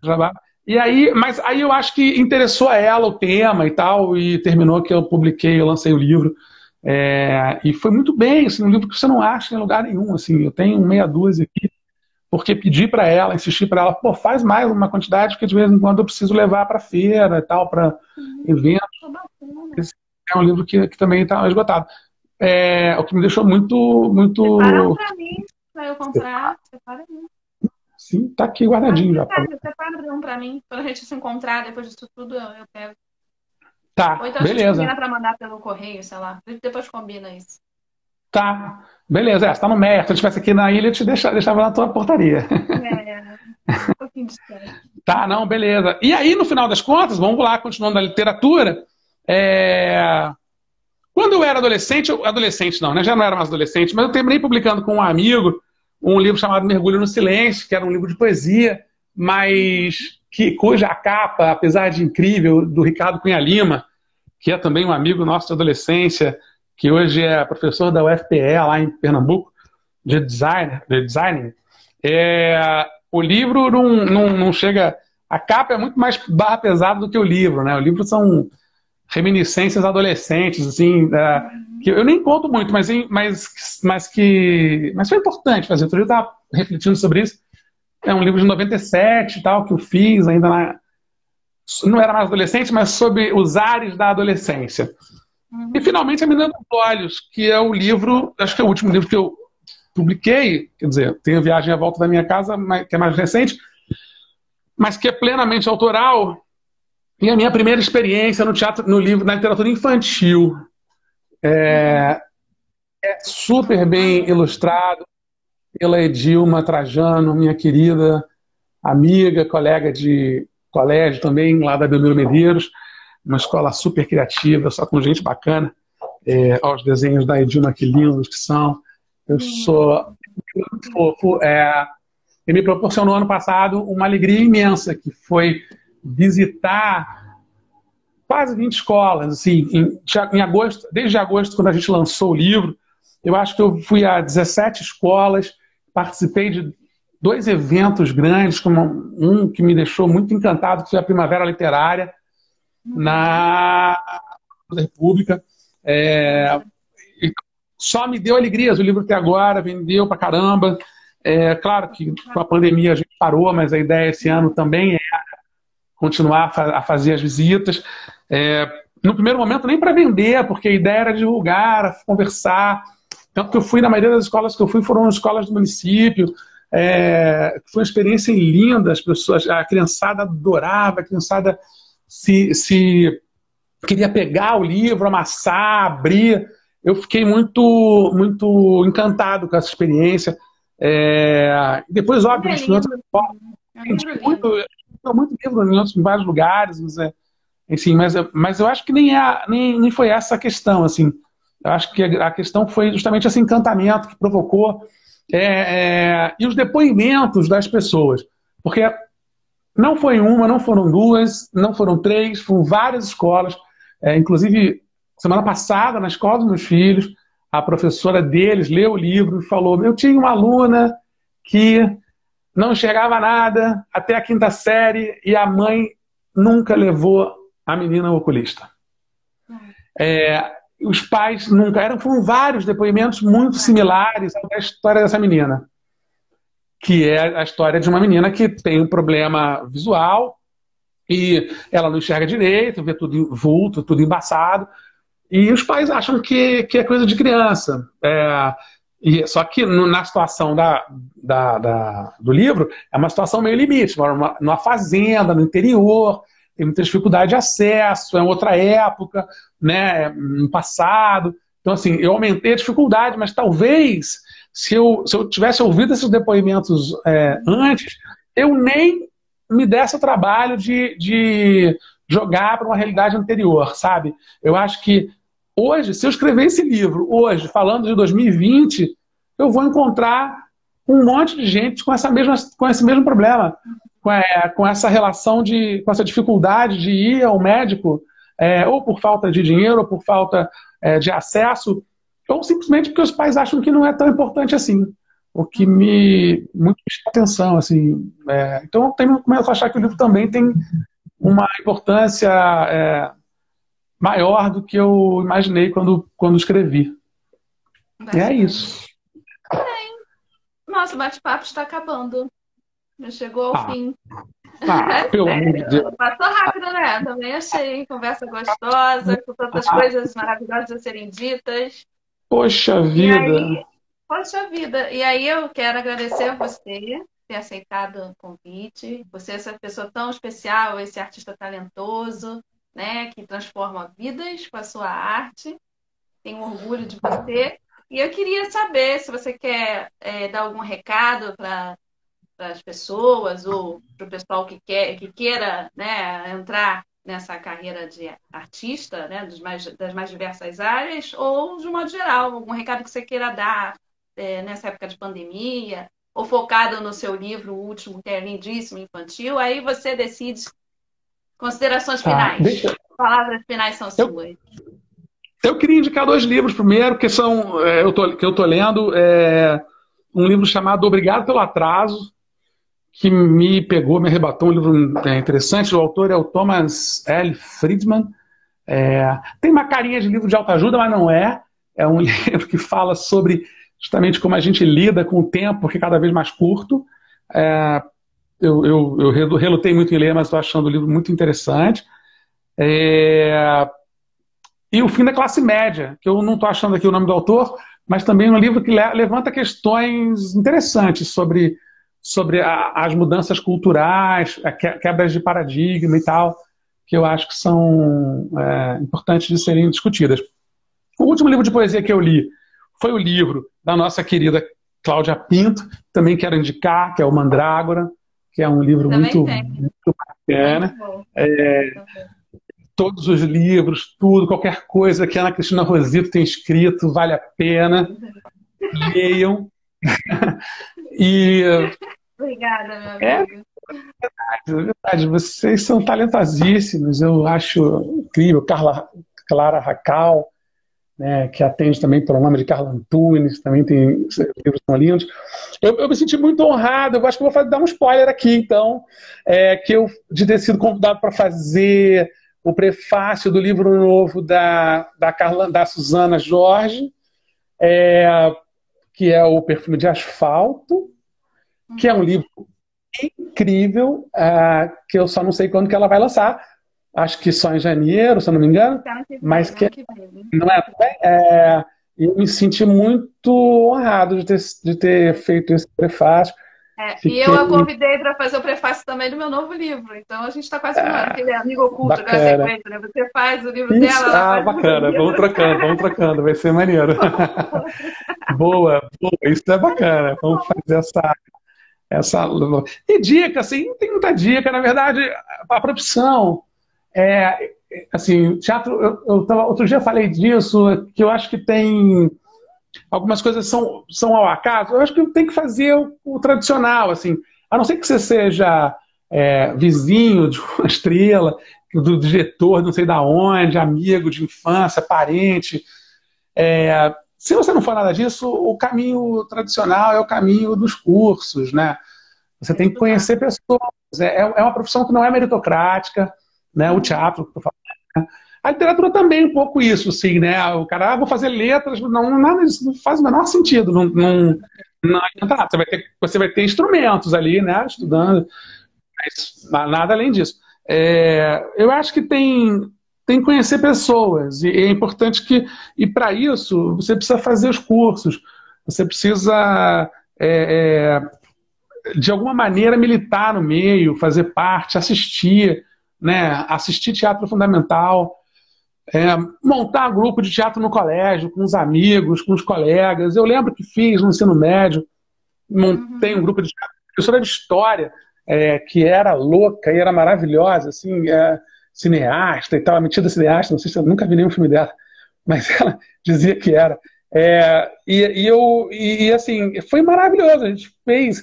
Trabalho. E aí, mas aí eu acho que interessou a ela o tema e tal, e terminou que eu publiquei, eu lancei o livro. É, e foi muito bem, assim, um livro que você não acha em lugar nenhum. Assim, eu tenho meia dúzia aqui, porque pedi para ela, insisti para ela, pô, faz mais uma quantidade, porque de vez em quando eu preciso levar para feira e tal, para uhum. eventos. Esse é um livro que, que também está esgotado. É, o que me deixou muito. muito... Separa para mim, para eu comprar. Separa mim. Sim, tá aqui guardadinho já. Separa um para mim, quando a gente se encontrar depois disso tudo, eu, eu pego. Tá, Ou então beleza. a gente combina para mandar pelo correio, sei lá. Depois combina isso. Tá, beleza. É, você tá no MER. Se eu estivesse aqui na ilha, eu te deixava, deixava na tua portaria. É, um pouquinho distante. tá, não, beleza. E aí, no final das contas, vamos lá, continuando a literatura. É... Quando eu era adolescente, adolescente não, né? Já não era mais adolescente, mas eu terminei publicando com um amigo um livro chamado Mergulho no Silêncio, que era um livro de poesia, mas que, cuja capa, apesar de incrível, do Ricardo Cunha Lima, que é também um amigo nosso de adolescência, que hoje é professor da UFPE lá em Pernambuco, de design, de design é, o livro não, não, não, chega. A capa é muito mais barra pesada do que o livro, né? O livro são reminiscências adolescentes, assim, é, que eu nem conto muito, mas, mas, mas que. Mas foi importante fazer. Outro dia eu estava refletindo sobre isso. É um livro de 97 e tal, que eu fiz ainda na. Não era mais adolescente, mas sobre os ares da adolescência. Uhum. E finalmente A Menina dos Olhos, que é o livro, acho que é o último livro que eu publiquei, quer dizer, tem a Viagem à Volta da Minha Casa, que é mais recente, mas que é plenamente autoral, e a minha primeira experiência no teatro, no livro, na literatura infantil. É, é super bem ilustrado pela Edilma Trajano, minha querida amiga, colega de colégio também, lá da Belmiro Medeiros uma escola super criativa, só com gente bacana. É, os desenhos da Edilma, que lindos que são. Eu sou fofo. É, e me proporcionou ano passado uma alegria imensa, que foi visitar quase 20 escolas. Assim, em, em agosto, desde agosto, quando a gente lançou o livro, eu acho que eu fui a 17 escolas, participei de dois eventos grandes, como um que me deixou muito encantado, que foi a Primavera Literária, na República. É, só me deu alegrias o livro até agora, vendeu pra caramba. É, claro que com a pandemia a gente parou, mas a ideia esse ano também é continuar a fazer as visitas. É, no primeiro momento, nem para vender, porque a ideia era divulgar, conversar. Tanto que eu fui, na maioria das escolas que eu fui, foram escolas do município. É, foi uma experiência linda, as pessoas, a criançada adorava, a criançada se, se queria pegar o livro, amassar, abrir. Eu fiquei muito, muito encantado com essa experiência. É... Depois, óbvio, é lindo. É muito, muito livro em vários lugares, mas, é, enfim, mas, mas eu acho que nem, é, nem, nem foi essa a questão. Assim. Eu acho que a questão foi justamente esse encantamento que provocou é, é, e os depoimentos das pessoas. Porque não foi uma, não foram duas, não foram três, foram várias escolas. É, inclusive, semana passada, na escola dos meus filhos, a professora deles leu o livro e falou: Eu tinha uma aluna que não enxergava nada até a quinta série e a mãe nunca levou a menina oculista. É, os pais nunca. Eram, foram vários depoimentos muito similares à história dessa menina que é a história de uma menina que tem um problema visual e ela não enxerga direito, vê tudo vulto, tudo embaçado, e os pais acham que, que é coisa de criança. É, e, só que no, na situação da, da, da, do livro, é uma situação meio limite, numa, numa fazenda, no interior, tem muita dificuldade de acesso, é outra época, né, no passado. Então, assim, eu aumentei a dificuldade, mas talvez se eu, se eu tivesse ouvido esses depoimentos é, antes, eu nem me desse o trabalho de, de jogar para uma realidade anterior, sabe? Eu acho que hoje, se eu escrever esse livro, hoje, falando de 2020, eu vou encontrar um monte de gente com, essa mesma, com esse mesmo problema, com, com essa relação de, com essa dificuldade de ir ao médico, é, ou por falta de dinheiro, ou por falta é, de acesso, ou simplesmente porque os pais acham que não é tão importante assim. O que me muito me chama atenção, assim. É, então eu começo a achar que o livro também tem uma importância é, maior do que eu imaginei quando, quando escrevi. E é isso. Nosso bate-papo está acabando. Chegou ao ah. fim. Ah, pelo amor de Deus. Passou rápido, né? Também achei. Conversa gostosa, com tantas ah. coisas maravilhosas a serem ditas. Poxa vida! Aí, poxa vida! E aí eu quero agradecer a você ter aceitado o convite. Você é essa pessoa tão especial, esse artista talentoso, né? Que transforma vidas com a sua arte. Tenho orgulho de você. E eu queria saber se você quer é, dar algum recado para para as pessoas ou para o pessoal que, quer, que queira né, entrar nessa carreira de artista, né, dos mais, das mais diversas áreas, ou de modo geral, algum recado que você queira dar é, nessa época de pandemia, ou focado no seu livro último, que é lindíssimo, infantil, aí você decide. Considerações tá, finais. Deixa... Palavras finais são eu... suas. Eu queria indicar dois livros primeiro, que são é, eu tô, que eu estou lendo. É, um livro chamado Obrigado pelo Atraso, que me pegou, me arrebatou, um livro é, interessante. O autor é o Thomas L. Friedman. É, tem uma carinha de livro de autoajuda, mas não é. É um livro que fala sobre justamente como a gente lida com o tempo, que é cada vez mais curto. É, eu, eu, eu, relutei muito em ler, mas estou achando o livro muito interessante. É, e O Fim da Classe Média, que eu não estou achando aqui o nome do autor, mas também é um livro que levanta questões interessantes sobre sobre a, as mudanças culturais, a quebras de paradigma e tal, que eu acho que são é, importantes de serem discutidas. O último livro de poesia que eu li foi o livro da nossa querida Cláudia Pinto, também quero indicar, que é o Mandrágora, que é um livro muito, muito bacana. Muito é, todos os livros, tudo, qualquer coisa que a Ana Cristina Rosito tem escrito, vale a pena. Leiam. E. Obrigada, meu é amigo. É verdade, é verdade, vocês são talentosíssimos, eu acho incrível. Carla, Clara Racal, né, que atende também pelo nome de Carla Antunes, também tem livros tão lindos. Eu, eu, me senti muito honrado, eu acho que vou fazer, dar um spoiler aqui, então, é, que eu de ter sido convidado para fazer o prefácio do livro novo da, da, Carla, da Suzana Jorge, é, que é o Perfume de Asfalto, que é um livro incrível, uh, que eu só não sei quando que ela vai lançar. Acho que só em janeiro, se eu não me engano. Mas que, não é, é, eu me senti muito honrado de ter, de ter feito esse prefácio. É, Fiquei... E eu a convidei para fazer o prefácio também do meu novo livro. Então a gente está quase falando, ah, que ele é amigo oculto da sequência, né? Você faz o livro Isso, dela. Ah, bacana, vamos trocando, vamos trocando, vai ser maneiro. boa, boa, isso é bacana. Vamos fazer essa. essa... E dica, assim, não tem muita dica, na verdade, a profissão. É, assim, teatro, eu, eu tava, outro dia eu falei disso, que eu acho que tem algumas coisas são, são ao acaso, eu acho que tem que fazer o, o tradicional, assim, a não ser que você seja é, vizinho de uma estrela, do diretor, não sei da onde, amigo de infância, parente. É, se você não for nada disso, o caminho tradicional é o caminho dos cursos, né? Você tem que conhecer pessoas. É, é uma profissão que não é meritocrática, né? O teatro que eu falando. Né? A literatura também é um pouco isso, sim, né? O cara, ah, vou fazer letras, não, nada, isso não faz o menor sentido. Não, não, não. Você vai, ter, você vai ter instrumentos ali, né? Estudando, mas nada além disso. É, eu acho que tem, tem que conhecer pessoas, e é importante que, e para isso, você precisa fazer os cursos, você precisa, é, é, de alguma maneira, militar no meio, fazer parte, assistir, né? Assistir teatro fundamental é, montar grupo de teatro no colégio, com os amigos, com os colegas. Eu lembro que fiz no ensino médio, montei um grupo de teatro, professora de história, é, que era louca e era maravilhosa, assim, é, cineasta e tal, metida cineasta, não sei se eu nunca vi nenhum filme dela, mas ela dizia que era. É, e, e, eu, e, e, assim, foi maravilhoso. A gente fez,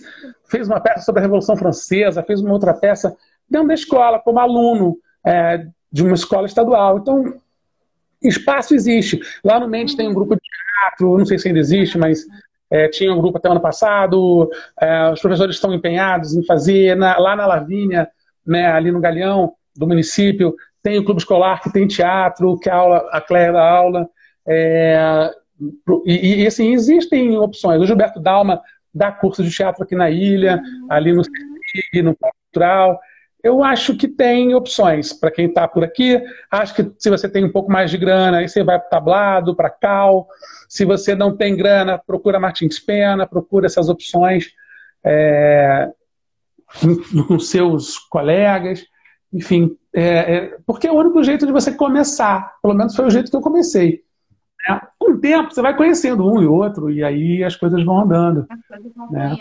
fez uma peça sobre a Revolução Francesa, fez uma outra peça dentro da escola, como aluno é, de uma escola estadual. Então, Espaço existe. Lá no Mendes tem um grupo de teatro, não sei se ainda existe, mas é, tinha um grupo até ano passado. É, os professores estão empenhados em fazer. Na, lá na Lavínia, né, ali no Galeão do município, tem o clube escolar que tem teatro, que a, aula, a Cléia dá aula. É, e, e, assim, existem opções. O Gilberto Dalma dá curso de teatro aqui na ilha, ali no CETIG, no Cultural. Eu acho que tem opções para quem está por aqui. Acho que se você tem um pouco mais de grana, aí você vai para tablado, para cal. Se você não tem grana, procura Martins Pena, procura essas opções é, com seus colegas. Enfim, é, é, porque é o único jeito de você começar. Pelo menos foi o jeito que eu comecei. É, com o tempo, você vai conhecendo um e outro, e aí as coisas vão andando. As coisas vão né?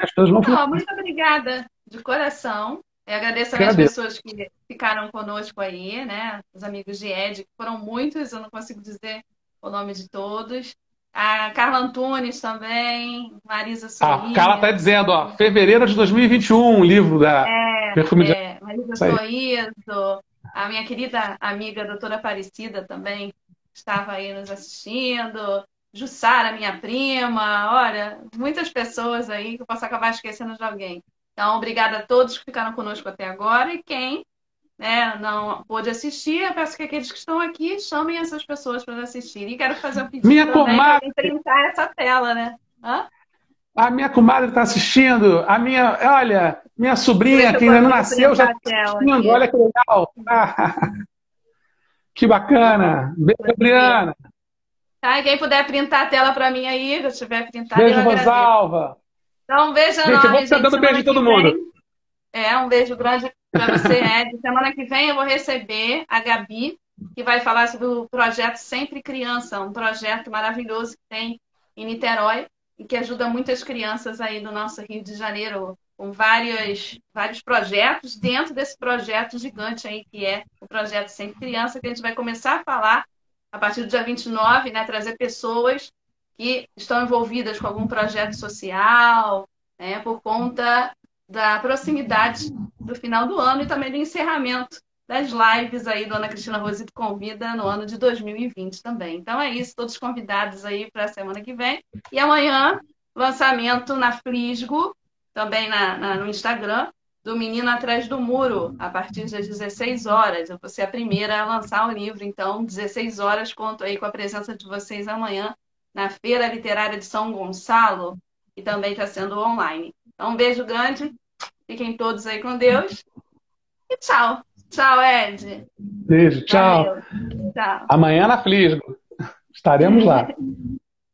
As coisas vão Não, muito obrigada de coração. Eu agradeço as pessoas que ficaram conosco aí, né? Os amigos de Ed, que foram muitos, eu não consigo dizer o nome de todos. A Carla Antunes também, Marisa Soares. A Carla está dizendo, ó, fevereiro de 2021, o livro da é, Perfume de... É, Marisa Soizo, a minha querida amiga doutora Aparecida também estava aí nos assistindo. Jussara, minha prima, olha, muitas pessoas aí que eu posso acabar esquecendo de alguém. Então, obrigada a todos que ficaram conosco até agora e quem né, não pôde assistir, eu peço que aqueles que estão aqui chamem essas pessoas para assistir. E quero fazer um pedido minha também comadre... para printar essa tela, né? Hã? A minha comadre está assistindo. A minha, olha, minha sobrinha que ainda não nasceu já está assistindo. Olha que legal. Que bacana. Beijo, Adriana. Tá, quem puder printar a tela para mim aí, se tiver printado. Beijo, Rosalva. Então, um beijo gente, enorme. Eu vou ficar dando beijo em todo mundo. É, um beijo grande para você, Ed. Semana que vem eu vou receber a Gabi, que vai falar sobre o projeto Sempre Criança, um projeto maravilhoso que tem em Niterói e que ajuda muitas crianças aí do nosso Rio de Janeiro com vários, vários projetos dentro desse projeto gigante aí que é o projeto Sempre Criança, que a gente vai começar a falar a partir do dia 29, né, trazer pessoas que estão envolvidas com algum projeto social, né, por conta da proximidade do final do ano e também do encerramento das lives aí do Ana Cristina Rosito Convida no ano de 2020 também. Então é isso, todos convidados aí para a semana que vem. E amanhã, lançamento na Flisgo, também na, na, no Instagram, do Menino Atrás do Muro, a partir das 16 horas. Eu vou ser a primeira a lançar o livro, então, 16 horas, conto aí com a presença de vocês amanhã na Feira Literária de São Gonçalo, que também está sendo online. Então, um beijo grande, fiquem todos aí com Deus e tchau. Tchau, Ed. Beijo, tchau. tchau. Amanhã na Flisgo. Estaremos lá.